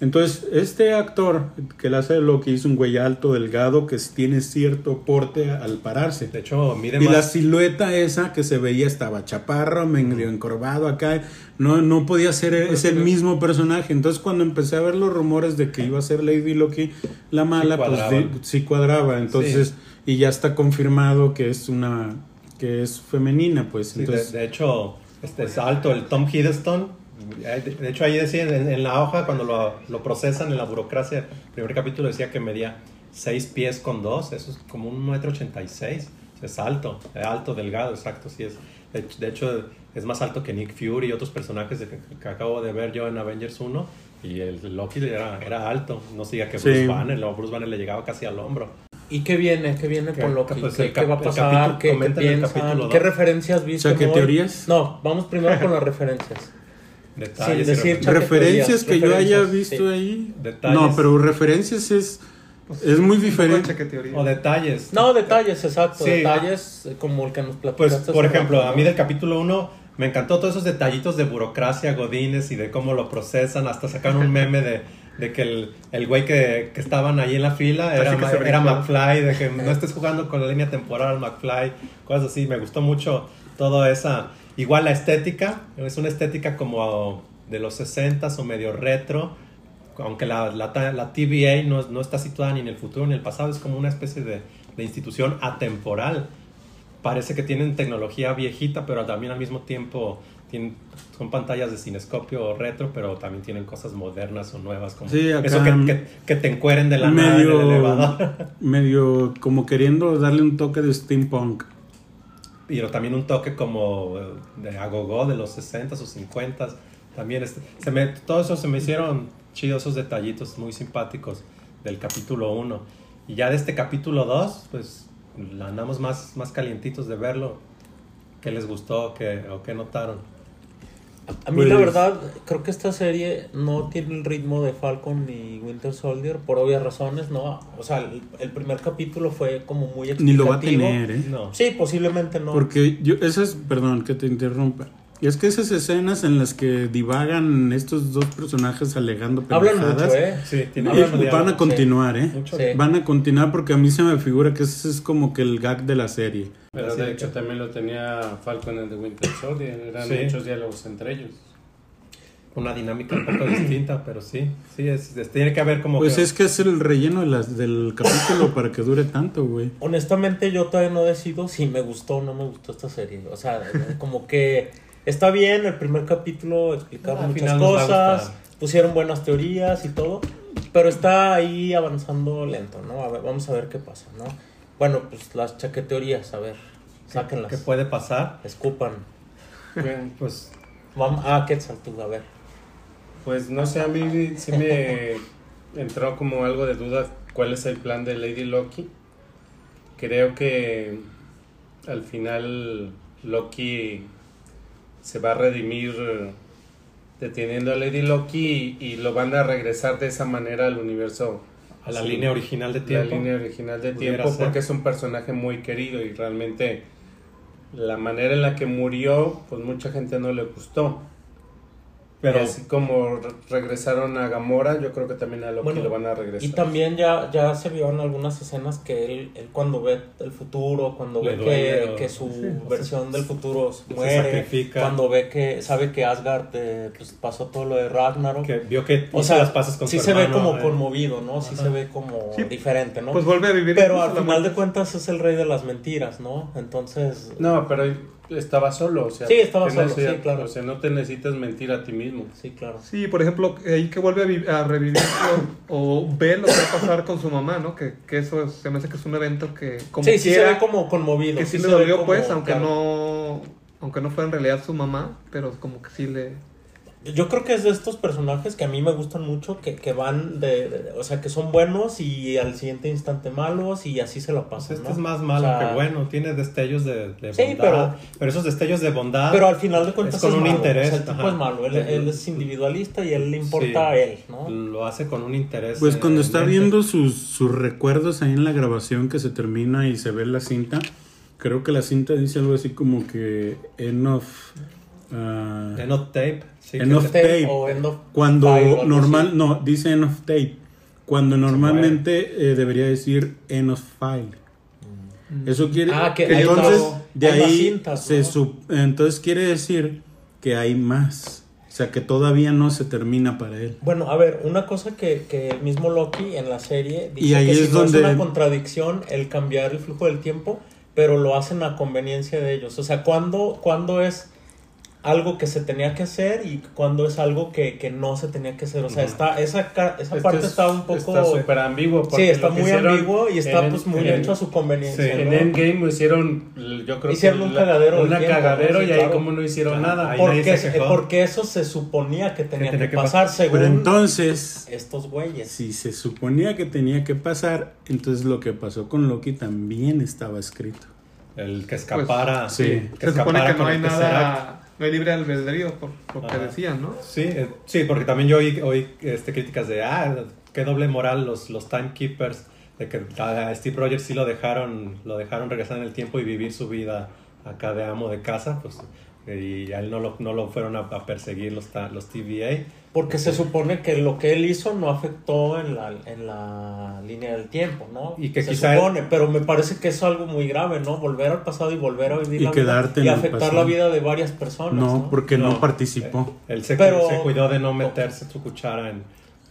Entonces, este actor que le hace de Loki es un güey alto, delgado, que tiene cierto porte al pararse. De hecho, mide Y la silueta esa que se veía estaba chaparro, medio encorvado acá. No, no podía ser, es el mismo personaje. Entonces cuando empecé a ver los rumores de que iba a ser Lady Loki la mala, pues sí cuadraba. Entonces, y ya está confirmado que es una, que es femenina, pues. Sí, de, de hecho, este es alto, el Tom Hiddleston. De, hecho, ahí decía en, en la hoja, cuando lo, lo procesan en la burocracia, el primer capítulo decía que medía 6 pies con 2, eso es como un metro 86. Es alto, es alto, delgado, exacto, sí es. De, hecho- de hecho, es más alto que Nick Fury y otros personajes de que, que acabo de ver yo en Avengers 1. Y el Loki era, era alto, no siga que Sí. Bruce Banner, no, Bruce Banner le llegaba casi al hombro. ¿Y qué viene? ¿Qué viene con Loki? que, pues, ¿Qué, va a pasar? capítulo- ¿Qué, qué piensan? ¿Qué referencias viste? O sea, ¿qué teorías? No, vamos primero con las referencias. Detalles decir referencias. referencias que yo haya visto sí. ahí. Detalles. No, pero referencias es, es muy diferente. O detalles. No, detalles, exacto. Sí. detalles eh, como el que nos Pues, platicaste. por hace ejemplo, a mí del capítulo 1 me encantó todos esos detallitos de burocracia, godines y de cómo lo procesan. Hasta sacaron un meme de, de que el, el güey que, que estaban ahí en la fila era, Ma- era. McFly, de que no (laughs) estés jugando con la línea temporal McFly, cosas así. Me gustó mucho toda esa. Igual la estética, es una estética como de los 60s o medio retro. Aunque la, la, la TVA no, no está situada ni en el futuro ni en el pasado, es como una especie de, de institución atemporal parece que tienen tecnología viejita, pero también al mismo tiempo tienen, son pantallas de cinescopio retro, pero también tienen cosas modernas o nuevas, como Sí, acá eso que, que- que te encueren de la nada en el elevador. medio como queriendo darle un toque de steampunk. Pero también un toque como eh, de agogó de los 60s o 50s. También este, se me, todo eso se me hicieron chidos, esos detallitos muy simpáticos del capítulo 1. Y ya de este capítulo 2, pues andamos más, más calientitos de verlo. ¿Qué les gustó qué, o qué notaron? A mí Pues- la verdad, creo que esta serie no tiene el ritmo de Falcon ni Winter Soldier por obvias razones, ¿no? O sea, el, el primer capítulo fue como muy Ni lo va a explicativo. tener, ¿eh? No. Sí, posiblemente no. Porque yo, esas, perdón que te interrumpa. Es que esas escenas en las que divagan estos dos personajes alegando Hablan pendejadas, mucho, ¿eh? Sí, tiene y Hablan mucho. van a continuar, ¿eh? Mucho Sí. Van a continuar porque a mí se me figura que ese es como que el gag de la serie. Pero Así de hecho que- también lo tenía Falcon en The Winter Soldier. Eran Sí. muchos diálogos entre ellos. Una dinámica un poco distinta, pero sí. Sí, es, es- tiene que haber como Pues que- es que es el relleno de las, del capítulo (coughs) para que dure tanto, güey. Honestamente, yo todavía no decido si me gustó o no me gustó esta serie. O sea, (laughs) como que está bien el primer capítulo, explicaron Al muchas cosas, pusieron buenas teorías y todo, pero está ahí avanzando lento, ¿no? A ver, vamos a ver qué pasa, ¿no? Bueno, pues las chaqueteorías, a ver, sáquenlas, ¿Qué puede pasar? escupan. Bueno, (laughs) pues, Vamos, ah, Quetzal, tú, a ver. pues no sé, a mí sí me (laughs) entró como algo de duda cuál es el plan de Lady Loki. Creo que al final Loki se va a redimir eh, deteniendo a Lady Loki y, y lo van a regresar de esa manera al universo A la Sí. línea original de la tiempo. línea original de Pudiera tiempo ser. porque es un personaje muy querido y realmente la manera en la que murió pues mucha gente no le gustó Pero Y así como re- regresaron a Gamora, yo creo que también a Loki Bueno, lo van a regresar. Y también ya, ya se vio en algunas escenas que él, él cuando ve el futuro, cuando Le ve duele, que, su sí, versión del futuro se muere, sacrifica. cuando ve que sabe que Asgard eh, pues, pasó todo lo de Ragnarok. que vio que o sea, las pasas con sí se ve como eh. conmovido, ¿no? Sí Ajá. se ve como Sí. diferente, ¿no? Pues vuelve a vivir. Pero al final de cuentas es el rey de las mentiras, ¿no? Entonces... No, pero estaba solo, o sea. Sí, estaba solo, sea- sí, claro. O sea, no te necesitas mentir a ti mismo. Sí, claro. Sí, por ejemplo, ahí que vuelve a, a revivir o, o ve lo que va a pasar con su mamá, ¿no? Que, que eso es- se me hace que es un evento que como sí, sí se ve como conmovido. que sí, le dolió como- pues, aunque claro. no aunque no fue en realidad su mamá, pero como que sí le Yo creo que es de estos personajes que a mí me gustan mucho, que, que van de, de- O sea, que son buenos y al siguiente instante malos y así se la Pues pasan, este ¿no? es más malo O sea, que bueno, tiene destellos de, de Sí, bondad. pero- Pero, esos destellos de bondad. Pero al final de cuentas Es con un malo, interés, o sea, el tipo ajá. es malo, él, él es individualista y él le importa Sí. a él, ¿no? Lo hace con un interés. Pues cuando está mente. viendo sus, sus recuerdos ahí en la grabación que se termina y se ve la cinta, creo que la cinta dice algo así como que enough. Ah, End of tape. Sí, End of tape. O end of cuando file normal, no, dice end of tape. Cuando normalmente eh, debería decir end of file. Eso quiere Ah, que entonces otro- de ahí cintas, se ¿no? sup- entonces quiere decir que hay más, o sea que todavía no se termina para él. Bueno, a ver, una cosa que, que el mismo Loki en la serie dice Y ahí que es si no donde- es una contradicción el cambiar el flujo del tiempo, pero lo hacen a conveniencia de ellos. O sea, ¿cuándo, cuándo es algo que se tenía que hacer y cuándo es algo que, que no se tenía que hacer? O sea, está, esa, esa Este parte es- está un poco... Está súper ambiguo. sí, está muy ambiguo y está en- pues muy en- hecho a su conveniencia. sí, En. Endgame lo hicieron, yo creo Hicieron que un la- cagadero una tiempo, cagadero y ahí claro. como no hicieron Claro, nada. Porque, se quejó. porque eso se suponía que tenía que, tenía que pasar pasar. según Pero entonces, estos güeyes. si se suponía que tenía que pasar, entonces lo que pasó con Loki también estaba escrito. El que escapara. Pues, sí. que se supone escapara que no hay nada, no hay libre albedrío por lo que decían, ¿no? Sí, eh, sí, porque también yo oí, oí, este, críticas de, ah, qué doble moral los, los timekeepers, de que a Steve Rogers sí lo dejaron, lo dejaron regresar en el tiempo y vivir su vida acá de amo de casa, pues, y a él no lo, no lo fueron a, a perseguir los, ta- los TVA. Porque se supone que lo que él hizo no afectó en la, en la línea del tiempo, ¿no? Y que se quizá supone, pero me parece que es algo muy grave, ¿no? Volver al pasado y volver a vivir Y la quedarte vida y en el afectar la vida de varias personas, ¿no? No, porque no, No. participó. Él se, Pero- se cuidó de no meterse su cuchara en...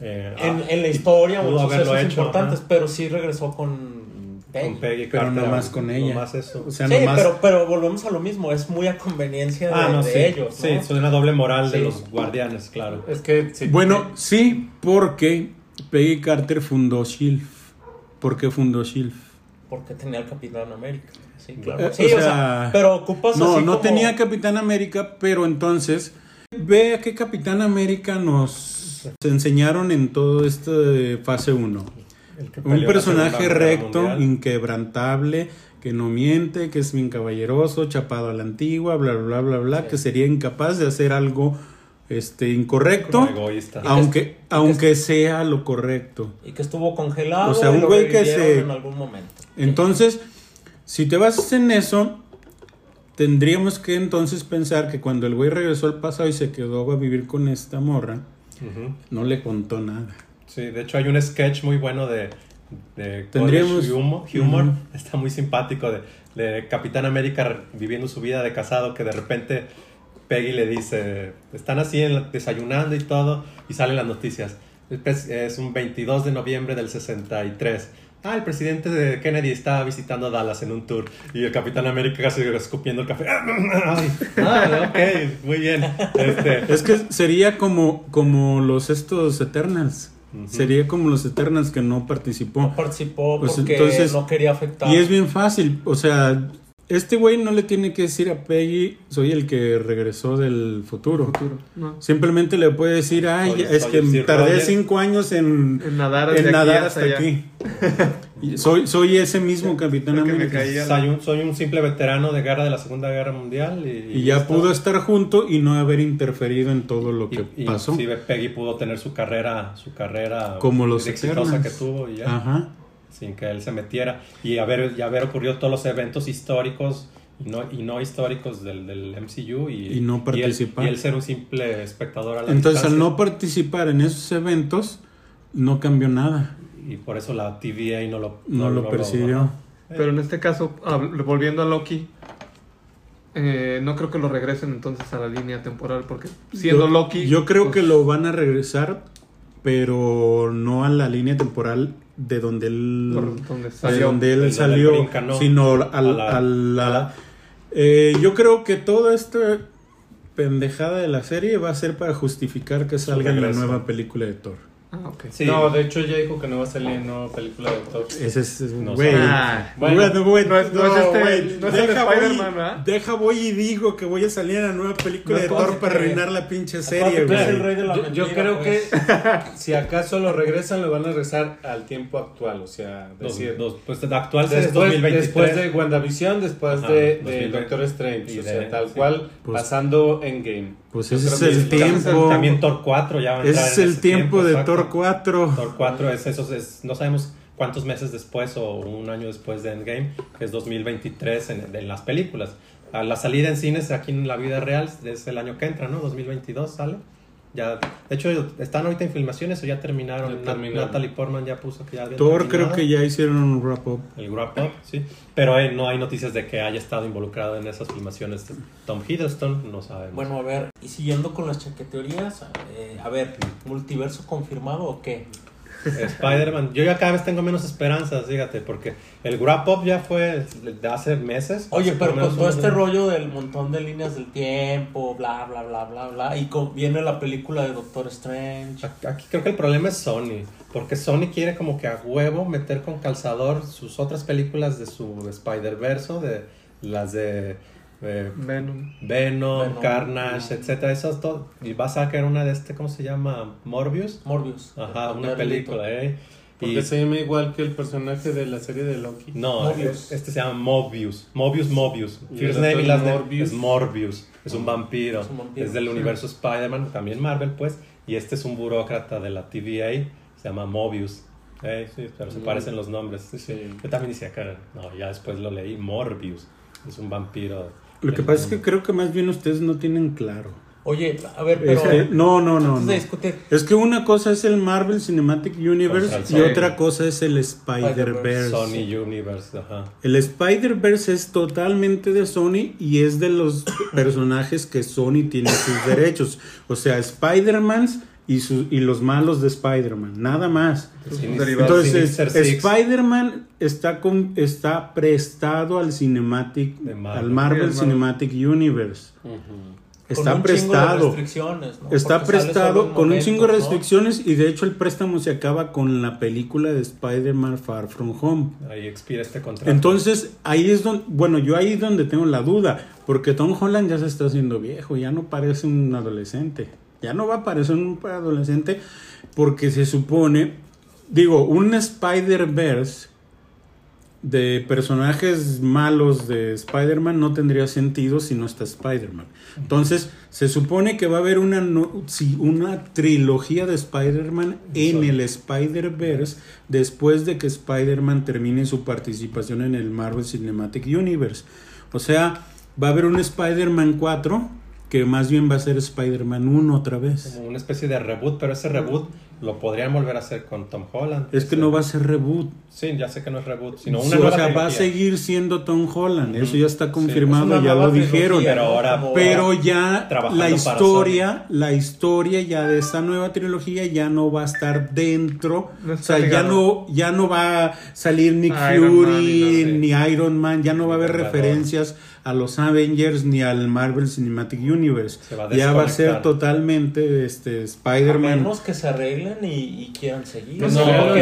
eh, En, ah, en la historia, muchos haberlo sucesos hecho, importantes, ajá. pero sí regresó con Peggy. con Peggy Pero Carter, nomás con ella. nomás eso. O sea, sí, nomás pero, pero volvemos a lo mismo, es muy a conveniencia de, ah, no, de sí, ellos, ¿no? sí, es una doble moral de los guardianes, claro. Es que sí, Bueno, sí, porque Peggy Carter fundó SHIELD. ¿Por qué fundó SHIELD? Porque tenía el Capitán América. Sí, Eh, claro. o Sí, o sea, sea, pero ocupas No, así no como- tenía Capitán América, pero entonces ve a qué Capitán América nos enseñaron en todo este de fase 1. Un personaje recto, inquebrantable, que no miente, que es bien caballeroso, chapado a la antigua, bla, bla, bla, bla, Sí. que sería incapaz de hacer algo este, incorrecto, egoísta. Aunque, aunque sea lo correcto. Y que estuvo congelado. O sea, un güey que se- En algún momento. Entonces, si te basas en eso, tendríamos que entonces pensar que cuando el güey regresó al pasado y se quedó a vivir con esta morra, no le contó nada. Sí, de hecho hay un sketch muy bueno de, de Tendríamos- humor, humor. (laughs) Está muy simpático, de, de Capitán América viviendo su vida de casado, que de repente Peggy le dice, están así en la- desayunando y todo, y salen las noticias. Es un 22 de noviembre del 63. Ah, el presidente de Kennedy estaba visitando Dallas en un tour y el Capitán América casi escupiendo el café. (laughs) Ay, ah, ok, muy bien. Este, Es que sería como, como los estos Eternals. Sería como los Eternals que no participó. No participó Pues porque entonces- no quería afectar. Y es bien fácil, o sea, este güey no le tiene que decir a Peggy, soy el que regresó del futuro. Futuro, ¿no? Simplemente le puede decir, ay, Soy- es soy que Sir tardé Rogers". cinco años en, En nadar, en aquí hasta allá. aquí. (laughs) Soy, soy ese mismo Capitán América. Soy un, soy un simple veterano de guerra de la Segunda Guerra Mundial y, Y ya pudo estar junto y no haber interferido en todo lo que y, y pasó. sí, Peggy pudo tener su carrera, su carrera Como los exitosa que tuvo y ya, Ajá. Sin que él se metiera y haber, y haber ocurrido todos los eventos históricos y no, y no históricos del, del MCU y, Y no él- participar. Y él, ser un simple espectador a la Entonces, al distancia. no participar en esos eventos, no cambió nada. Y por eso la TVA no lo, No, lo persiguió. Pero en este caso, volviendo a Loki, eh, no creo que lo regresen entonces a la línea temporal, porque siendo yo, Loki... Yo creo pues, que lo van a regresar, pero no a la línea temporal de donde él, Por donde de salió. donde él Donde salió, brinca, ¿no? sino al- A la- a la- a la- Eh, yo creo que toda esta pendejada de la serie va a ser para justificar que salga en la nueva película de Thor. Ah, ok. Sí. No, de hecho ya dijo que no va a salir en nueva película de Thor. Ese es, es- No güey. Ah, Bueno, Bueno, güey, no es- no es este- güey, no es el deja, voy, deja voy y digo que voy a salir en la nueva película No de Thor para creer. arruinar la pinche serie, que es el güey. rey de la Yo, creo pues. que (laughs) si acaso lo regresan, lo van a regresar al tiempo actual. O sea, decir, dos- pues actual es después, 2023. después de WandaVision, después Ajá, de, de 2020. Doctor Strange. Y o de- sea, tal sí. cual, Pues- pasando Endgame. Pues Yo ese es el tiempo. También Thor 4 ya va a Ese entrar es en el tiempo de. Thor 4. Thor 4 es esos, es, no sabemos cuántos meses después o un año después de Endgame, que es 2023 en, en las películas. La salida en cines aquí en la vida real es el año que entra, ¿no? 2022 sale. Ya, de hecho, están ahorita en filmaciones o ya terminaron. Ya Nat- terminaron. Natalie Portman ya puso que ya había Thor creo que ya hicieron un wrap up. El wrap up, sí. Pero eh, no hay noticias de que haya estado involucrado en esas filmaciones. Tom Hiddleston, no sabemos. Bueno, a ver, y siguiendo con las chaqueteorías, eh, a ver, ¿multiverso confirmado o qué? Spider-Man, yo ya cada vez tengo menos esperanzas, fíjate, porque el wrap up ya fue de hace meses. Oye, hace pero con todo este meses. rollo del montón de líneas del tiempo, bla, bla, bla, bla, bla, y con- viene la película de Doctor Strange. Aquí creo que el problema es Sony, porque Sony quiere como que a huevo meter con calzador sus otras películas de su Spider-Verse, de las de eh, Venom. Venom, Venom. Carnage, etcétera, esas todo. Y va a sacar una de este, ¿cómo se llama? Morbius. Morbius. Ajá, una película. ¿eh? Porque Y, se llama igual que el personaje de la serie de Loki. no, Mobius. este se llama Mobius. Mobius, Mobius. First name y last es name Morbius. es Morbius. Es un vampiro. Es un vampiro, Es del sí. universo Spider-Man, también Marvel, pues. Y este es un burócrata de la TVA. Se llama Mobius. Eh, sí, pero se Mm. parecen los nombres. Sí, sí. Yo también decía que no, ya después lo leí. Morbius. Es un vampiro. Lo que pasa es que creo que más bien ustedes no tienen claro. Oye, a ver, pero Este, no, no, no. no. Es que una cosa es el Marvel Cinematic Universe el y otra cosa es el Spider-Verse. Sony Universe, ajá. El Spider-Verse es totalmente de Sony y es de los personajes que Sony tiene sus derechos. O sea, Spider-Man y, sus- y los malos de Spider-Man, nada más. Entonces, Six. Spider-Man está, con, está prestado al Cinematic, Marvel. al Marvel. Cinematic Universe. Está con un chingo de prestado. restricciones, ¿no? Está Porque prestado con un chingo de restricciones y de hecho el préstamo se acaba con la película de Spider-Man Far From Home. Ahí expira este contrato. Entonces, ahí es donde, bueno, yo ahí es donde tengo la duda, porque Tom Holland ya se está haciendo viejo, ya no parece un adolescente, ya no va a parecer un adolescente, porque se supone, digo, un Spider-Verse de personajes malos de Spider-Man no tendría sentido si no está Spider-Man. Entonces, se supone que va a haber una, no- una trilogía de Spider-Man en el Spider-Verse después de que Spider-Man termine su participación en el Marvel Cinematic Universe. O sea, va a haber un Spider-Man 4 que más bien va a ser Spider-Man 1 otra vez. Como una especie de reboot, pero ese reboot lo podrían volver a hacer con Tom Holland. Es que no va a ser reboot. Sí, ya sé que no es reboot, sino una Sí, o nueva sea, va a trilogía. seguir siendo Tom Holland, eso ya está Sí, confirmado, ya lo dijeron. trilogía, pero ahora- Pero ya la historia, la historia ya de esta nueva trilogía ya no va a estar dentro, No o sea, ya no, ya no va a salir Nick Iron Man Fury ni Iron Man, ya no va a haber referencias a los Avengers ni al Marvel Cinematic Universe. Se va a ya va a ser totalmente este A Spider-Man. menos que se arreglen y, y quieran seguir. Pues No, sería lo.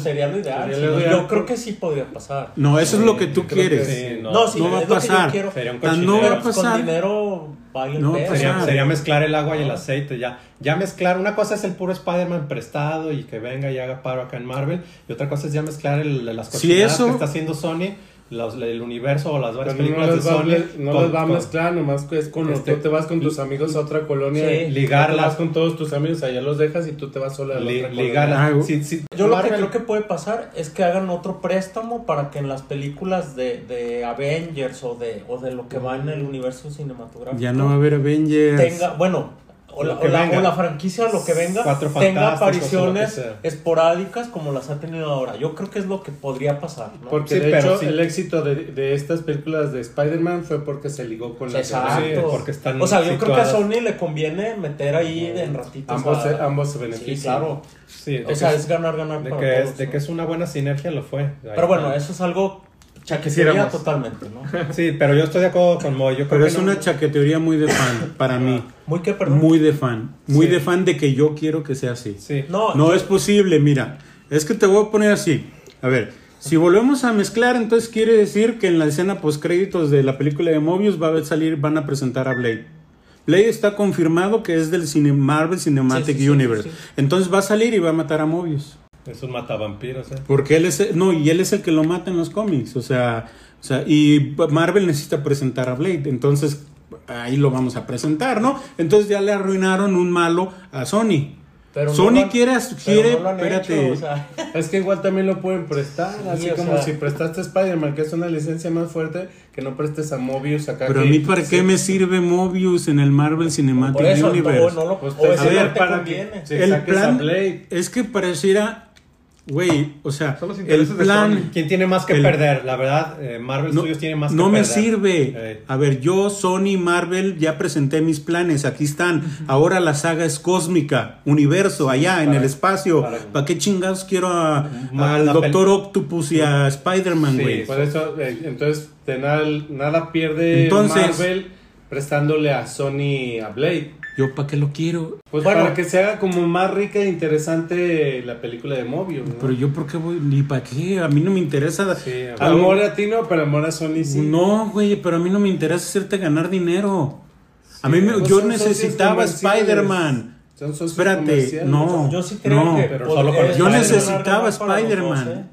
Sería lo ideal. Sería sí, lo ideal. Yo creo que sí podría pasar. No, eso es lo que tú creo que quieres. Sí, No, no. sí, no va a es lo que yo pasar. no va a Pero pues con pasar. dinero No va a peso. pasar. Sería, sería mezclar el agua y el aceite, ya. Ya mezclar, una cosa es el puro Spider-Man prestado y que venga y haga paro acá en Marvel, y otra cosa es ya mezclar el- las Si cochinadas eso- que está haciendo Sony los- el universo o las varias Pero no películas les de Sony. no con- les va a con- mezclar, nomás que es con Este, tú te vas con tus amigos a otra colonia, Sí. y Ligarlas. vas con todos tus amigos, allá los dejas y tú te vas sola a la li- otra ligarlas. colonia. Ah, Sí, sí, Yo lo que creo que puede pasar es que hagan otro préstamo para que en las películas de, de Avengers o de, o de lo que va en el universo cinematográfico Ya no va a haber Avengers. tenga, bueno, o la, o la- o la franquicia, lo que venga, Cuatro tenga apariciones esporádicas como las ha tenido ahora. Yo creo que es lo que podría pasar. ¿no? Porque Sí, de hecho sí. el éxito de, de estas películas de Spider-Man fue porque se ligó con la Exacto. Sí, porque están o sea, yo creo que a. Sony le conviene meter ahí en ratitos. Ambos, a- se- ambos se Sí, benefician. claro. Sí, de O sea, que- es ganar, ganar de para que, todos, es, de ¿no? que es una buena sinergia lo fue. Ahí Pero bueno, está. eso es algo chaquetería totalmente, ¿no? (laughs) Sí, pero yo estoy de acuerdo con Moy. Yo creo Pero que es no- una chaquetería muy de fan, para mí. Muy que, perdón. Muy de fan. Muy Sí. de fan de que yo quiero que sea así. Sí. No, No yo- es posible, mira. Es que te voy a poner así. A ver, si volvemos a mezclar, entonces quiere decir que en la escena post créditos de la película de Mobius va a salir, van a presentar a Blade. Blade está confirmado que es del cine Marvel Cinematic Sí, sí, sí, Universe. sí. Entonces va a salir y va a matar a Mobius. Es un matavampiros, ¿eh? Porque él es no, y él es el que lo mata en los cómics, o sea, o sea, y Marvel necesita presentar a Blade, entonces ahí lo vamos a presentar, ¿no? Entonces ya le arruinaron un malo a Sony. Pero no Sony lo quiere, pero quiere, no lo han espérate, hecho, o sea, (laughs) Es que igual también lo pueden prestar, Sí, así como sea. si prestaste Spider-Man, que es una licencia más fuerte, que no prestes a Mobius acá. pero a mí para qué sí. me sirve Mobius en el Marvel Cinematic Universe. no, no lo Pues o te ese sirve no te para conviene. que- Sí, el plan Blade. es que pareciera, güey, o sea, Son los el de plan Sony. ¿Quién tiene más que El- perder? La verdad, eh, Marvel no, Studios tiene más que no me perder. sirve. Eh, A ver, yo, Sony, Marvel, ya presenté mis planes, aquí están. Ahora la saga es cósmica, universo, allá en el espacio. para- ¿Para qué chingados quiero a- al Doctor Octopus y a Spider-Man, Sí, güey? Por eso, eh, entonces, de nada, nada pierde Entonces- Marvel prestándole a Sony a Blade. Yo, ¿para qué lo quiero? Pues Bueno. para que se haga como más rica e interesante la película de Mobius. ¿no? Pero yo, ¿por qué voy? Ni para qué, a mí no me interesa. Sí, a Al amor a ti no, pero amor a Sony sí. No, güey, pero a mí no me interesa hacerte ganar dinero. A mí me- Pues yo necesitaba. Spider-Man. Espérate, no. Yo sí creo no, que pero solo con Yo necesitaba Spider-Man. ¿eh?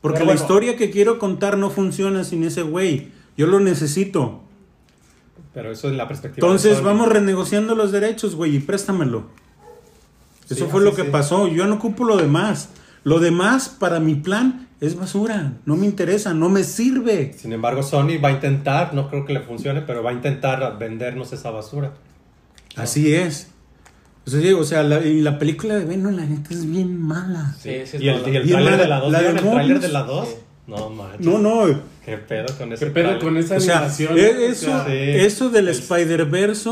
Porque Pero la bueno. historia que quiero contar no funciona sin ese güey. Yo lo necesito. Pero eso es la perspectiva. Entonces vamos renegociando los derechos, güey, y préstamelo. Eso Sí, fue lo que sí. pasó. Yo no ocupo lo demás. Lo demás para mi plan es basura. No me interesa, no me sirve. Sin embargo, Sony va a intentar, no creo que le funcione, pero va a intentar vendernos esa basura. Así es. O sea, sí, o sea, la, y la película de Venom, la neta, es bien mala. Sí, sí, es y el, y el Y trailer la- de la 2, la de ¿vieron el trailer Morbius? de la 2? Sí. No. No, no. ¿Qué pedo con ese ¿Qué pedo trailer? con esa O sea, animación? e- eso, O sea, sí. eso del El- Spider-Verse,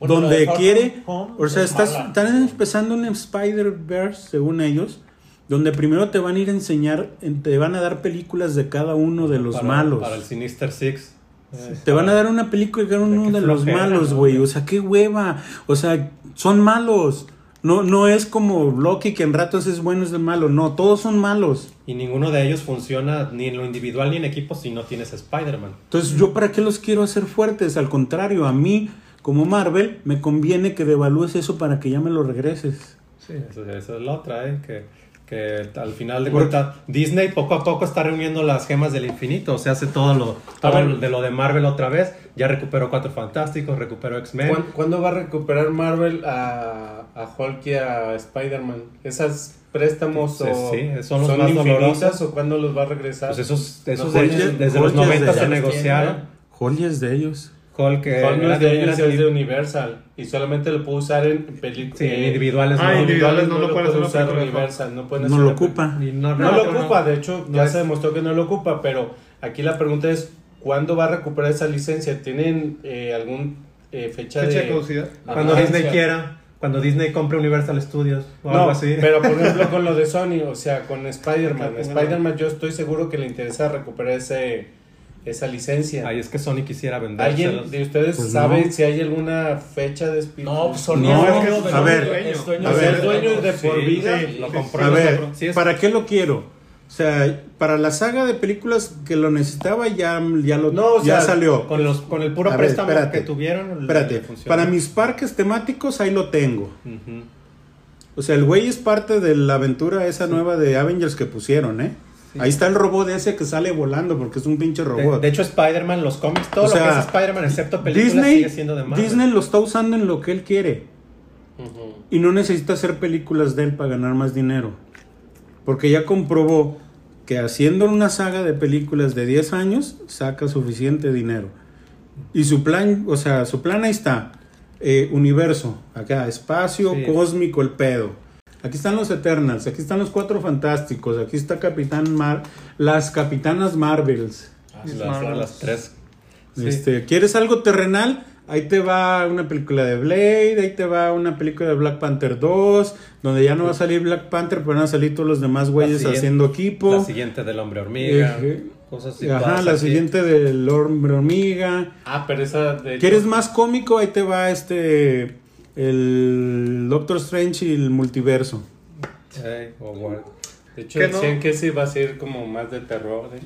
Bueno, donde quiere, Home o sea, es estás, mala. están empezando un Spider-Verse, según ellos, donde primero te van a ir a enseñar, en- te van a dar películas de cada uno de los para, malos. Para el Sinister Six. Eh, Te van a dar una película de cada uno de los flojera, malos, ¿no? güey. O sea, qué hueva. O sea, son malos. No, no es como Loki que en ratos es bueno es malo. No, todos son malos. Y ninguno de ellos funciona ni en lo individual ni en equipo si no tienes Spider-Man. Entonces, ¿yo para qué los quiero hacer fuertes? Al contrario, a mí, como Marvel, me conviene que devalúes eso para que ya me lo regreses. Sí, eso, esa es la otra, ¿eh? Que, que al final de cuentas, Disney poco a poco está reuniendo las gemas del infinito. O sea, hace todo lo, todo ver. lo de lo de Marvel otra vez. Ya recuperó Cuatro Fantásticos, recuperó X-Men. ¿cuán- ¿Cuándo va a recuperar Marvel a, a Hulk y a Spider-Man? ¿Esas préstamos Sí, o sí, son los más infinitas dolorosos. o cuándo los va a regresar? Pues esos, esos No, de- Hulk- desde los Hulk es 90 de- se negociaron. tiene, Joyas de ellos. Hulk, eh, Hulk no era es de ellos, es Universal y solamente lo puedo usar en películas. Sí, en individuales Ah, no. individuales no lo puede hacer usar Universal, no pueden No hacer lo ocupa. No, No, no, lo ocupa, no. de hecho No ya es- se demostró que no lo ocupa, pero aquí la pregunta es, ¿cuándo va a recuperar esa licencia? ¿Tienen eh, algún eh, fecha, Fecha de caducidad. Cuando. Disney quiera, cuando Disney compre Universal Studios o algo No, así. pero por ejemplo con lo de Sony, o sea, con (laughs) Spider-Man. Spider-Man yo estoy seguro que le interesa recuperar ese, esa licencia. Ahí es que Sony quisiera ¿Alguien vendérselos. de ustedes Pues sabe no. si hay alguna fecha de Spider-Man? No, pues Sony No, es de- a ver, es dueño a de- ver. Es dueño de por Sí, vida. sí, lo compró. A ver, ¿para qué lo quiero? O sea, para la saga de películas que lo necesitaba ya, ya, lo, No, o ya sea, salió. Con, los, con el puro A ver, préstamo espérate. que tuvieron. Espérate, para mis parques temáticos ahí lo tengo. O sea, el güey es parte de la aventura esa nueva de Avengers que pusieron, ¿eh? Sí. Ahí está el robot ese que sale volando porque es un pinche robot. de hecho, Spider-Man, los cómics, todo O sea, lo que es Spider-Man, excepto películas, Disney, sigue siendo de Marvel. Disney lo está usando en lo que él quiere. Y no necesita hacer películas de él para ganar más dinero. Porque ya comprobó que haciendo una saga de películas de 10 años saca suficiente dinero. Y su plan, o sea, su plan ahí está. Eh, universo, acá, espacio, Sí. cósmico, el pedo. Aquí están los Eternals, aquí están los Cuatro Fantásticos, aquí está Capitán Mar las Capitanas Marvels. Ah, las, las tres. Sí. Este, ¿Quieres algo terrenal? Ahí te va una película de Blade, ahí te va una película de Black Panther 2, donde ya no va a salir Black Panther, pero van a salir todos los demás güeyes haciendo equipo. La siguiente del hombre hormiga. Eh, cosas así. Ajá, la así. siguiente del hombre hormiga. Ah, pero esa de ¿Quieres más cómico? Ahí te va este el Doctor Strange y el multiverso. Ey, o Ward. De hecho, ¿Qué no? decían que ese iba a ser como más de terror. ¿eh?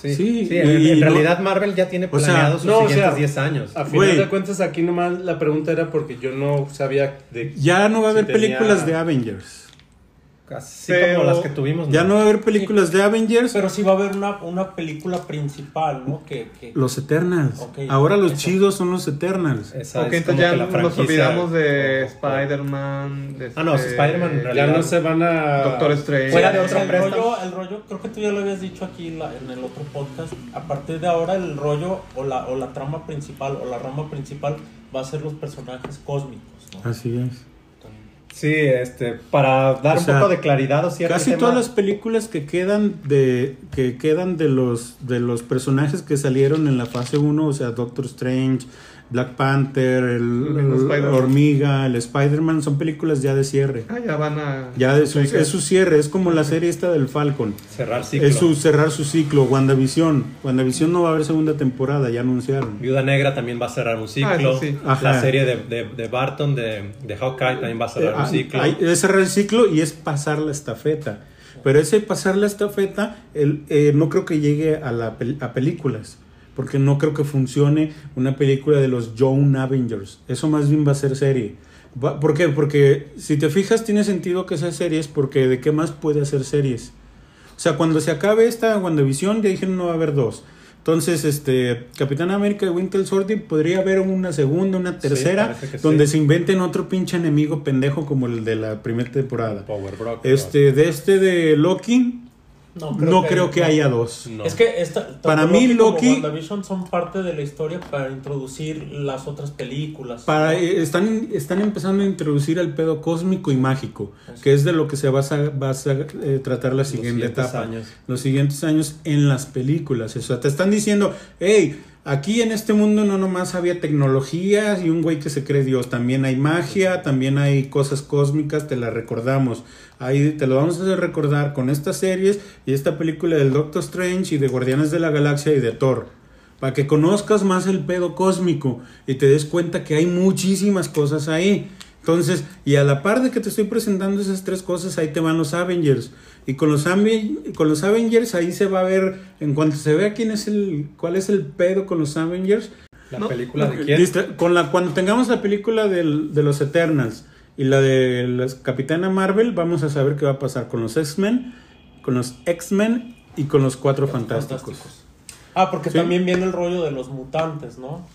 Sí, Sí, sí, en, y en no- realidad Marvel ya tiene O sea, planeado sus no, o siguientes sea, 10 años. A final Güey. de cuentas, aquí nomás la pregunta era porque yo no sabía de. Ya no va a si haber tenía- películas de Avengers. Así Pero- como las que tuvimos. Ya no va a haber películas de Avengers. Pero sí va a haber una, una película principal, ¿no? Que, que... Los Eternals. Ahora los eso. chidos son los Eternals. Esa ok, entonces ya nos franquicia- olvidamos de Spider-Man. de Ah, no, este- Spider-Man en Ya no se van a. Doctor Strange. Fuera de el, otro el rollo, el rollo, creo que tú ya lo habías dicho aquí la- en el otro podcast. A partir de ahora, el rollo o la, o la trama principal o la rama principal va a ser los personajes cósmicos, ¿no? Así es. Sí, este, para dar O un poco de claridad o cierto Casi tema- todas las películas que quedan de que quedan de los de los personajes que salieron en la fase 1, o sea, Doctor Strange, Black Panther, el. Hormiga, el Spider-Man, son películas ya de cierre. Ah, ya van a. Ya de su, es su cierre, es como la serie esta del Falcon. cerrar ciclo. Es su cerrar su ciclo, WandaVision. WandaVision no va a haber segunda temporada, ya anunciaron. Viuda Negra también va a cerrar un ciclo. Ah, eso sí. Ajá. La serie de, de, de Barton, de, de Hawkeye, también va a cerrar Eh, un ah, ciclo. hay- es cerrar el ciclo y es pasar la estafeta. Pero ese pasar la estafeta, el, eh, no creo que llegue a, la, pel- a películas. Porque no creo que funcione una película de los Young Avengers. Eso más bien va a ser serie. ¿Por qué? Porque si te fijas, tiene sentido que sea series. Porque ¿de qué más puede hacer series? O sea, cuando se acabe esta WandaVision, ya dijeron no va a haber dos. Entonces, este, Capitán América y Winter Soldier podría haber una segunda, una tercera, donde sí. se inventen otro pinche enemigo pendejo como el de la primera temporada. Power Brock. Este, de este de Loki, no creo que, haya dos. No. Es que esta, Para mí, Loki- WandaVision son parte de la historia para introducir las otras películas. Para, ¿no? eh, están, están empezando a introducir el pedo cósmico y mágico, que es de lo que se va a, va a eh, tratar la Los siguiente siguientes etapa. años. Los siguientes años en las películas. O sea, te están diciendo, hey, aquí en este mundo no nomás había tecnología y un güey que se cree Dios, también hay magia, también hay cosas cósmicas, te las recordamos. Ahí te lo vamos a recordar con estas series y esta película del Doctor Strange y de Guardianes de la Galaxia y de Thor. Para que conozcas más el pedo cósmico y te des cuenta que hay muchísimas cosas ahí. Entonces, y a la par de que te estoy presentando esas tres cosas, ahí te van los Avengers. Y con los, con los Avengers ahí se va a ver, en cuanto se vea quién es el, cuál es el pedo con los Avengers, ¿La No, película de quién? Listo, Con la, cuando tengamos la película del- de los Eternals y la de la Capitana Marvel, vamos a saber qué va a pasar con los X-Men, con los X-Men y con los Cuatro Fantásticos. Ah, porque Sí. también viene el rollo de los mutantes, ¿no?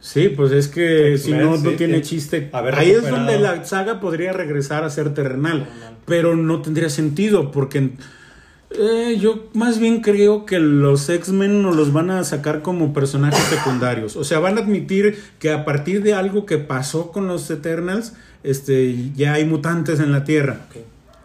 Sí, pues es que si no, no sí, tiene tiene- chiste. haber Ahí es donde la saga podría regresar a ser terrenal, Terrenal. pero no tendría sentido porque eh, yo más bien creo que los X-Men nos los van a sacar como personajes secundarios. O sea, van a admitir que a partir de algo que pasó con los Eternals, este, ya hay mutantes en la Tierra.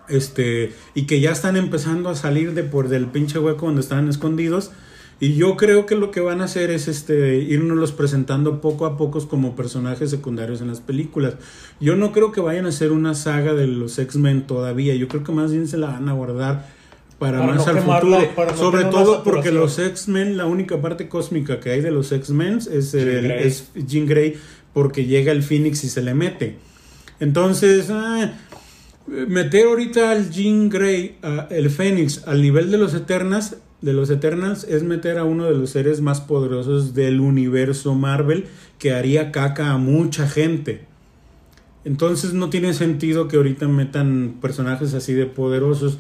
Este, y que ya están empezando a salir de por del pinche hueco donde están escondidos. Y yo creo que lo que van a hacer es este irnos presentando poco a poco como personajes secundarios en las películas. Yo no creo que vayan a hacer una saga de los X-Men todavía. Yo creo que más bien se la van a guardar para, Para más no al quemarla, futuro. no Sobre todo porque los X-Men, la única parte cósmica que hay de los X-Men es, es Jean Grey porque llega el Phoenix y se le mete. Entonces, ah, meter ahorita al Jean Grey, a- el Fénix, al nivel de los Eternals, de los Eternals, es meter a uno de los seres más poderosos del universo Marvel que haría caca a mucha gente. Entonces no tiene sentido que ahorita metan personajes así de poderosos.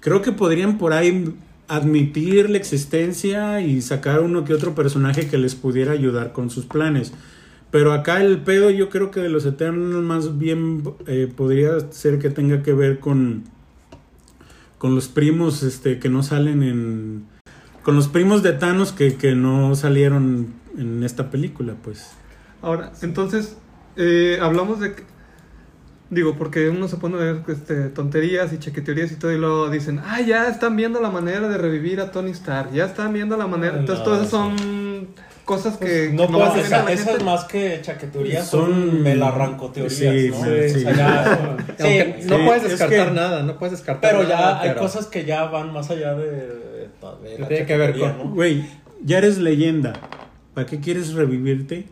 creo que podrían por ahí admitir la existencia y sacar uno que otro personaje que les pudiera ayudar con sus planes. Pero acá el pedo yo creo que de los Eternals más bien eh, podría ser que tenga que ver con con los primos este que no salen en con los primos de Thanos que, que no salieron en esta película, pues. Ahora, entonces, eh, hablamos de... que- Digo, porque uno se pone a ver este, tonterías y chaqueterías y todo y luego dicen, ah, ya están viendo la manera de revivir a Tony Stark, ya están viendo la manera... No, Entonces, todas son cosas que... no que No, puedes esa- esas gente. más que chaqueturías Son- son, me la arranco teorías, Sí, ¿no? sí, O sí. sea, ya- (laughs) sí, Aunque no puedes es descartar que- nada, no puedes descartar pero ya hay pero- cosas que ya van más allá de, de, de la tiene que ver con- ¿no? Güey, ya eres leyenda. ¿Para qué quieres revivirte?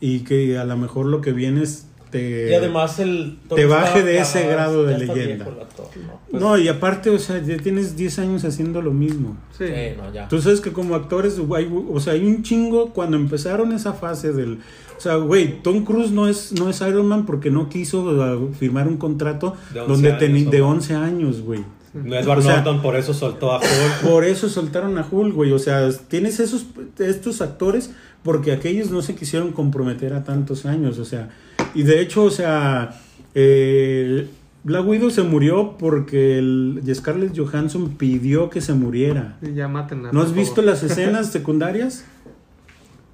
Y que a lo mejor lo que vienes te... Y además el... te baje de ese grado de leyenda. Pues, No, y aparte, o sea, ya tienes 10 años haciendo lo mismo. Sí. sí, no, ya. Tú sabes que como actores, hay, o sea, hay un chingo cuando empezaron esa fase del... O sea, güey, Tom Cruise no es, no es Iron Man porque no quiso firmar un contrato De 11 donde años, de 11 años, güey. No Edward O sea- Norton por eso soltó a Hulk. Por eso soltaron a Hulk, güey. O sea, tienes esos estos actores porque aquellos no se quisieron comprometer a tantos años. O sea, y de hecho, o sea, eh, Black Widow se murió porque el, Scarlett Johansson pidió que se muriera. Ya. ¿No has visto las escenas secundarias? (laughs)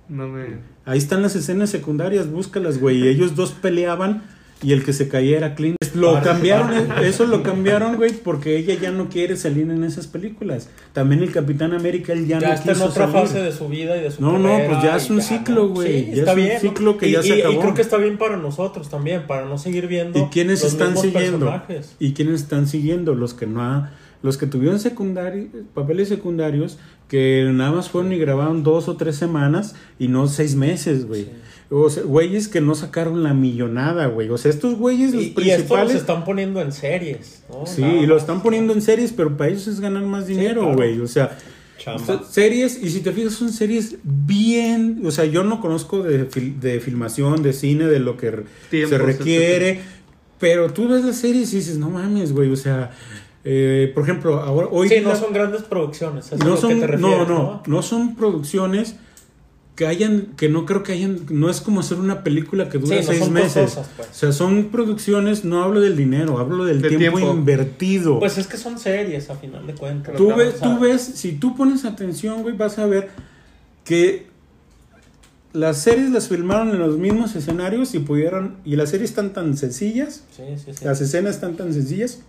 No me... Ahí están las escenas secundarias, búscalas, güey. Y ellos dos peleaban y el que se caía era Clint. Lo cambiaron, eso lo cambiaron, güey, porque ella ya no quiere salir en esas películas. También el Capitán América, él ya, ya no está en quiso otra salir. fase de su vida y de su No, no, carrera pues ya es un ciclo, ¿no? güey. Sí, Ya está es un bien. ciclo que y, ya se y- y acabó. creo que está bien para nosotros también, para no seguir viendo ¿Y quiénes los están siguiendo? personajes. ¿Y quiénes están siguiendo? Los que no ha- los que tuvieron secundari- papeles secundarios que nada más fueron y grabaron dos o tres semanas y no seis meses, güey. Sí. O sea, güeyes que no sacaron la millonada, güey. O sea, estos güeyes, los Y, y esto principales. los están poniendo en series, ¿no? Sí, Nada y lo están poniendo en series, pero para ellos es ganar más dinero, claro. güey. O sea, Chamba. son series, y si te fijas, son series bien. O sea, yo no conozco de, fil- de filmación, de cine, de lo que se requiere, pero tú ves las series y dices, no mames, güey. O sea, eh, por ejemplo, ahora, hoy. Sí, no la- son grandes producciones, no lo son, que te refieres, no, ¿no? no, no son producciones que hayan, que no creo que hayan, no es como hacer una película que dura Sí, no seis son meses. costosas, pues. O sea, son producciones, no hablo del dinero, hablo del tiempo, tiempo. invertido. Pues es que son series, a final de cuentas. tú, ves, tú ves, si tú pones atención, güey, vas a ver que las series las filmaron en los mismos escenarios y pudieron, y las series están tan sencillas, Sí, sí, sí. las escenas están tan sencillas,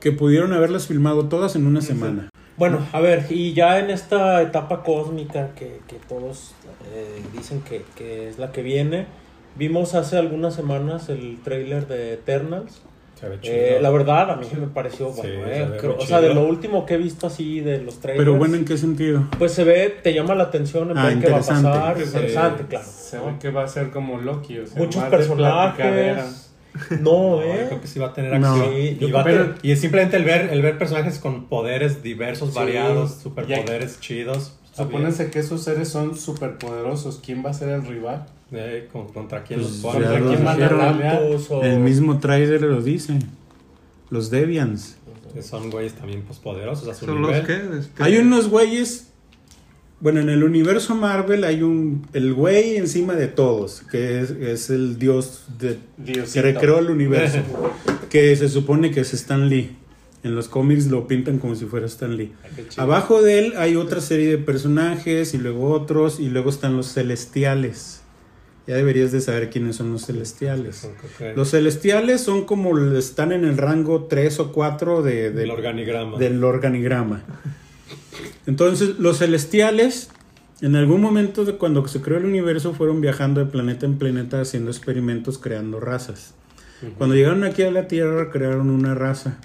que pudieron haberlas filmado todas en una semana. Bueno, a ver, y ya en esta etapa cósmica que, que todos eh, dicen que, que es la que viene, vimos hace algunas semanas el tráiler de Eternals. Se ve chido. Eh, la verdad, a mí me pareció Sí, bueno. se eh. ve Creo- o sea, de lo último que he visto así de los trailers. Pero bueno, ¿en qué sentido? Pues se ve, te llama la atención en Ah, ver qué va a pasar. Que se- Interesante, claro. Se ¿no? ve que va a ser como Loki. O sea, Muchos personajes. No, (laughs) No, yo ¿eh? creo que sí va a tener No. acción. Sí, y, va a creo- tener- y es simplemente el ver, el ver personajes con poderes diversos, Sí. variados, superpoderes chidos. Supónense que esos seres son superpoderosos. ¿Quién va a ser el rival? Eh, con- ¿Contra quién Pues los ponen? ¿Contra quién van a o- El mismo trailer lo dice. Los Deviants. Que Son güeyes también pues, poderosos a su ¿Son nivel. los que? Este, Hay unos güeyes. Bueno, en el universo Marvel hay un. El güey encima de todos, que es, es el dios de, que recreó el universo. (laughs) que se supone que es Stan Lee. En los cómics lo pintan como si fuera Stan Lee. Ah. Abajo de él hay otra serie de personajes y luego otros y luego están los celestiales. Ya deberías de saber quiénes son los celestiales. Ok. Los celestiales son como están en el rango 3 o 4 de, del del, organigrama. del organigrama. Entonces, los celestiales, en algún momento de cuando se creó el universo, fueron viajando de planeta en planeta haciendo experimentos, creando razas. Cuando llegaron aquí a la Tierra, crearon una raza,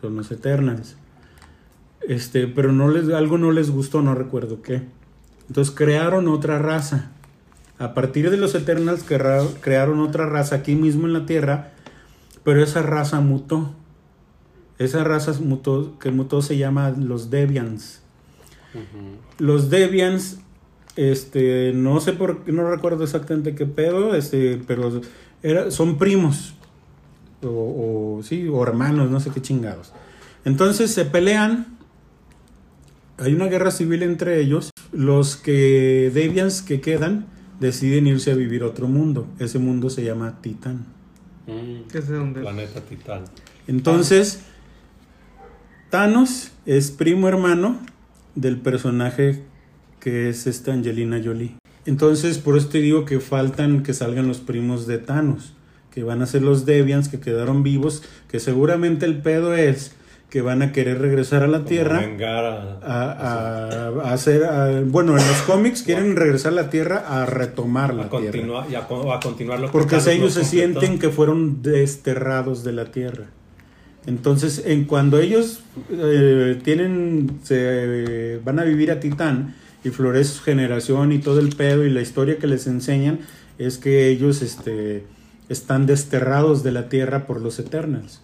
son los Eternals. Este, pero no les, algo no les gustó, no recuerdo qué. Entonces crearon otra raza. A partir de los Eternals crea- crearon otra raza aquí mismo en la Tierra, pero esa raza mutó. Esa raza mutó, que mutó se llama los Deviants. Los Deviants, este, no sé por qué, no recuerdo exactamente qué pedo, este, pero era, son primos. O, o, sí, o hermanos, no sé qué chingados. Entonces se pelean. Hay una guerra civil entre ellos. Los que Deviants que quedan deciden irse a vivir a otro mundo. Ese mundo se llama Titán. Mm, ¿Qué es de dónde? Planeta Titán. Entonces, Thanos es primo hermano del personaje que es esta Angelina Jolie. Entonces, por eso te digo que faltan que salgan los primos de Thanos, que van a ser los Deviants que quedaron vivos, que seguramente el pedo es que van a querer regresar a la Como Tierra a- a, a- hacer, a- bueno, en los cómics quieren regresar a la Tierra a retomar la Tierra. y a, con- a continuar lo que Porque ellos se sienten que fueron desterrados de la tierra. Entonces, en cuando ellos eh, tienen, se van a vivir a Titán y florece su generación y todo el pedo y la historia que les enseñan es que ellos este, están desterrados de la tierra por los Eternals.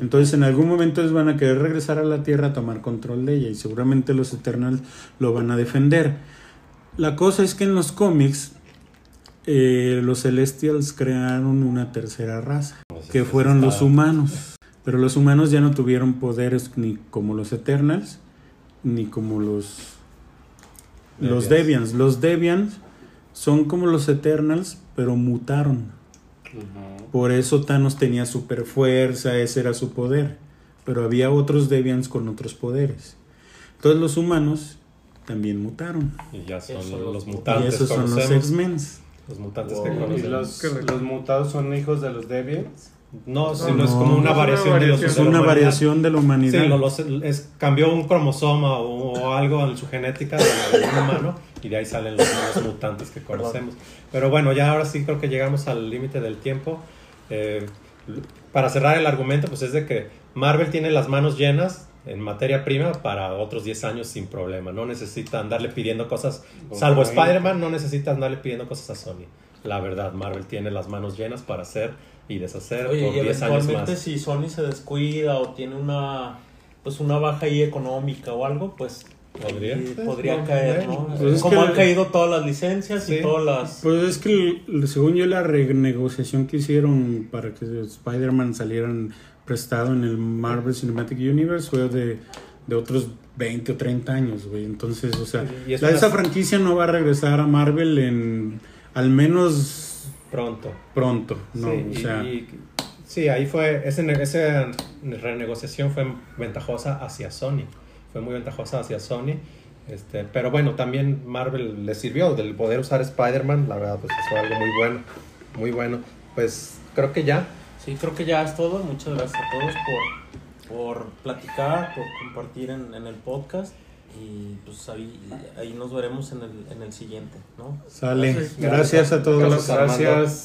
Entonces, en algún momento ellos van a querer regresar a la tierra a tomar control de ella y seguramente los Eternals lo van a defender. La cosa es que en los cómics eh, los Celestials crearon una tercera raza, Pues que fueron los humanos. Pero los humanos ya no tuvieron poderes ni como los Eternals, ni como los, los Deviants. Los Deviants son como los Eternals, pero mutaron. Por eso Thanos tenía super fuerza, ese era su poder. Pero había otros Deviants con otros poderes. Entonces los humanos también mutaron. Y ya son Esos los, son los Y mutantes. esos son los. X-Men. Los mutantes Wow. que ¿Y conocemos. los, los mutados son hijos de los Deviants? No, sino no. es como una Es una variación de los. Es una humanidad. variación de la humanidad. Sí, lo- los- es, cambió un cromosoma o, o algo en su genética de un humano y de ahí salen los nuevos mutantes que conocemos. Pero bueno, ya ahora sí creo que llegamos al límite del tiempo. Eh, para cerrar el argumento, pues es de que Marvel tiene las manos llenas en materia prima para otros 10 años sin problema. No necesita andarle pidiendo cosas, salvo. Spider-Man, no necesita andarle pidiendo cosas a Sony. La verdad, Marvel tiene las manos llenas para hacer y deshacer Oye, por y 10 años eventualmente más. si Sony se descuida o tiene una pues una baja ahí económica o algo, pues Podría. Pues, podría no, caer, ¿no? pues es Como que- han caído todas las licencias Sí. y todas las Pues es que según yo la renegociación que hicieron para que Spider-Man salieran prestado en el Marvel Cinematic Universe fue de, de otros 20 o 30 años, güey. Entonces, o sea, la- una- esa franquicia no va a regresar a Marvel en al menos Pronto. pronto, ¿no? sí, o y- sea, y- sí, ahí fue, ese, ne- esa renegociación fue ventajosa hacia Sony, fue muy ventajosa hacia Sony, este, pero bueno, también Marvel le sirvió del poder usar Spider-Man, la verdad, pues fue algo muy bueno, muy bueno, pues creo que ya, Sí, creo que ya es todo. Muchas gracias a todos por, por platicar, por compartir en, en el podcast. Y pues ahí, ahí nos veremos en el, en el siguiente, ¿no? sale. Gracias. Gracias a todos. Gracias. Gracias.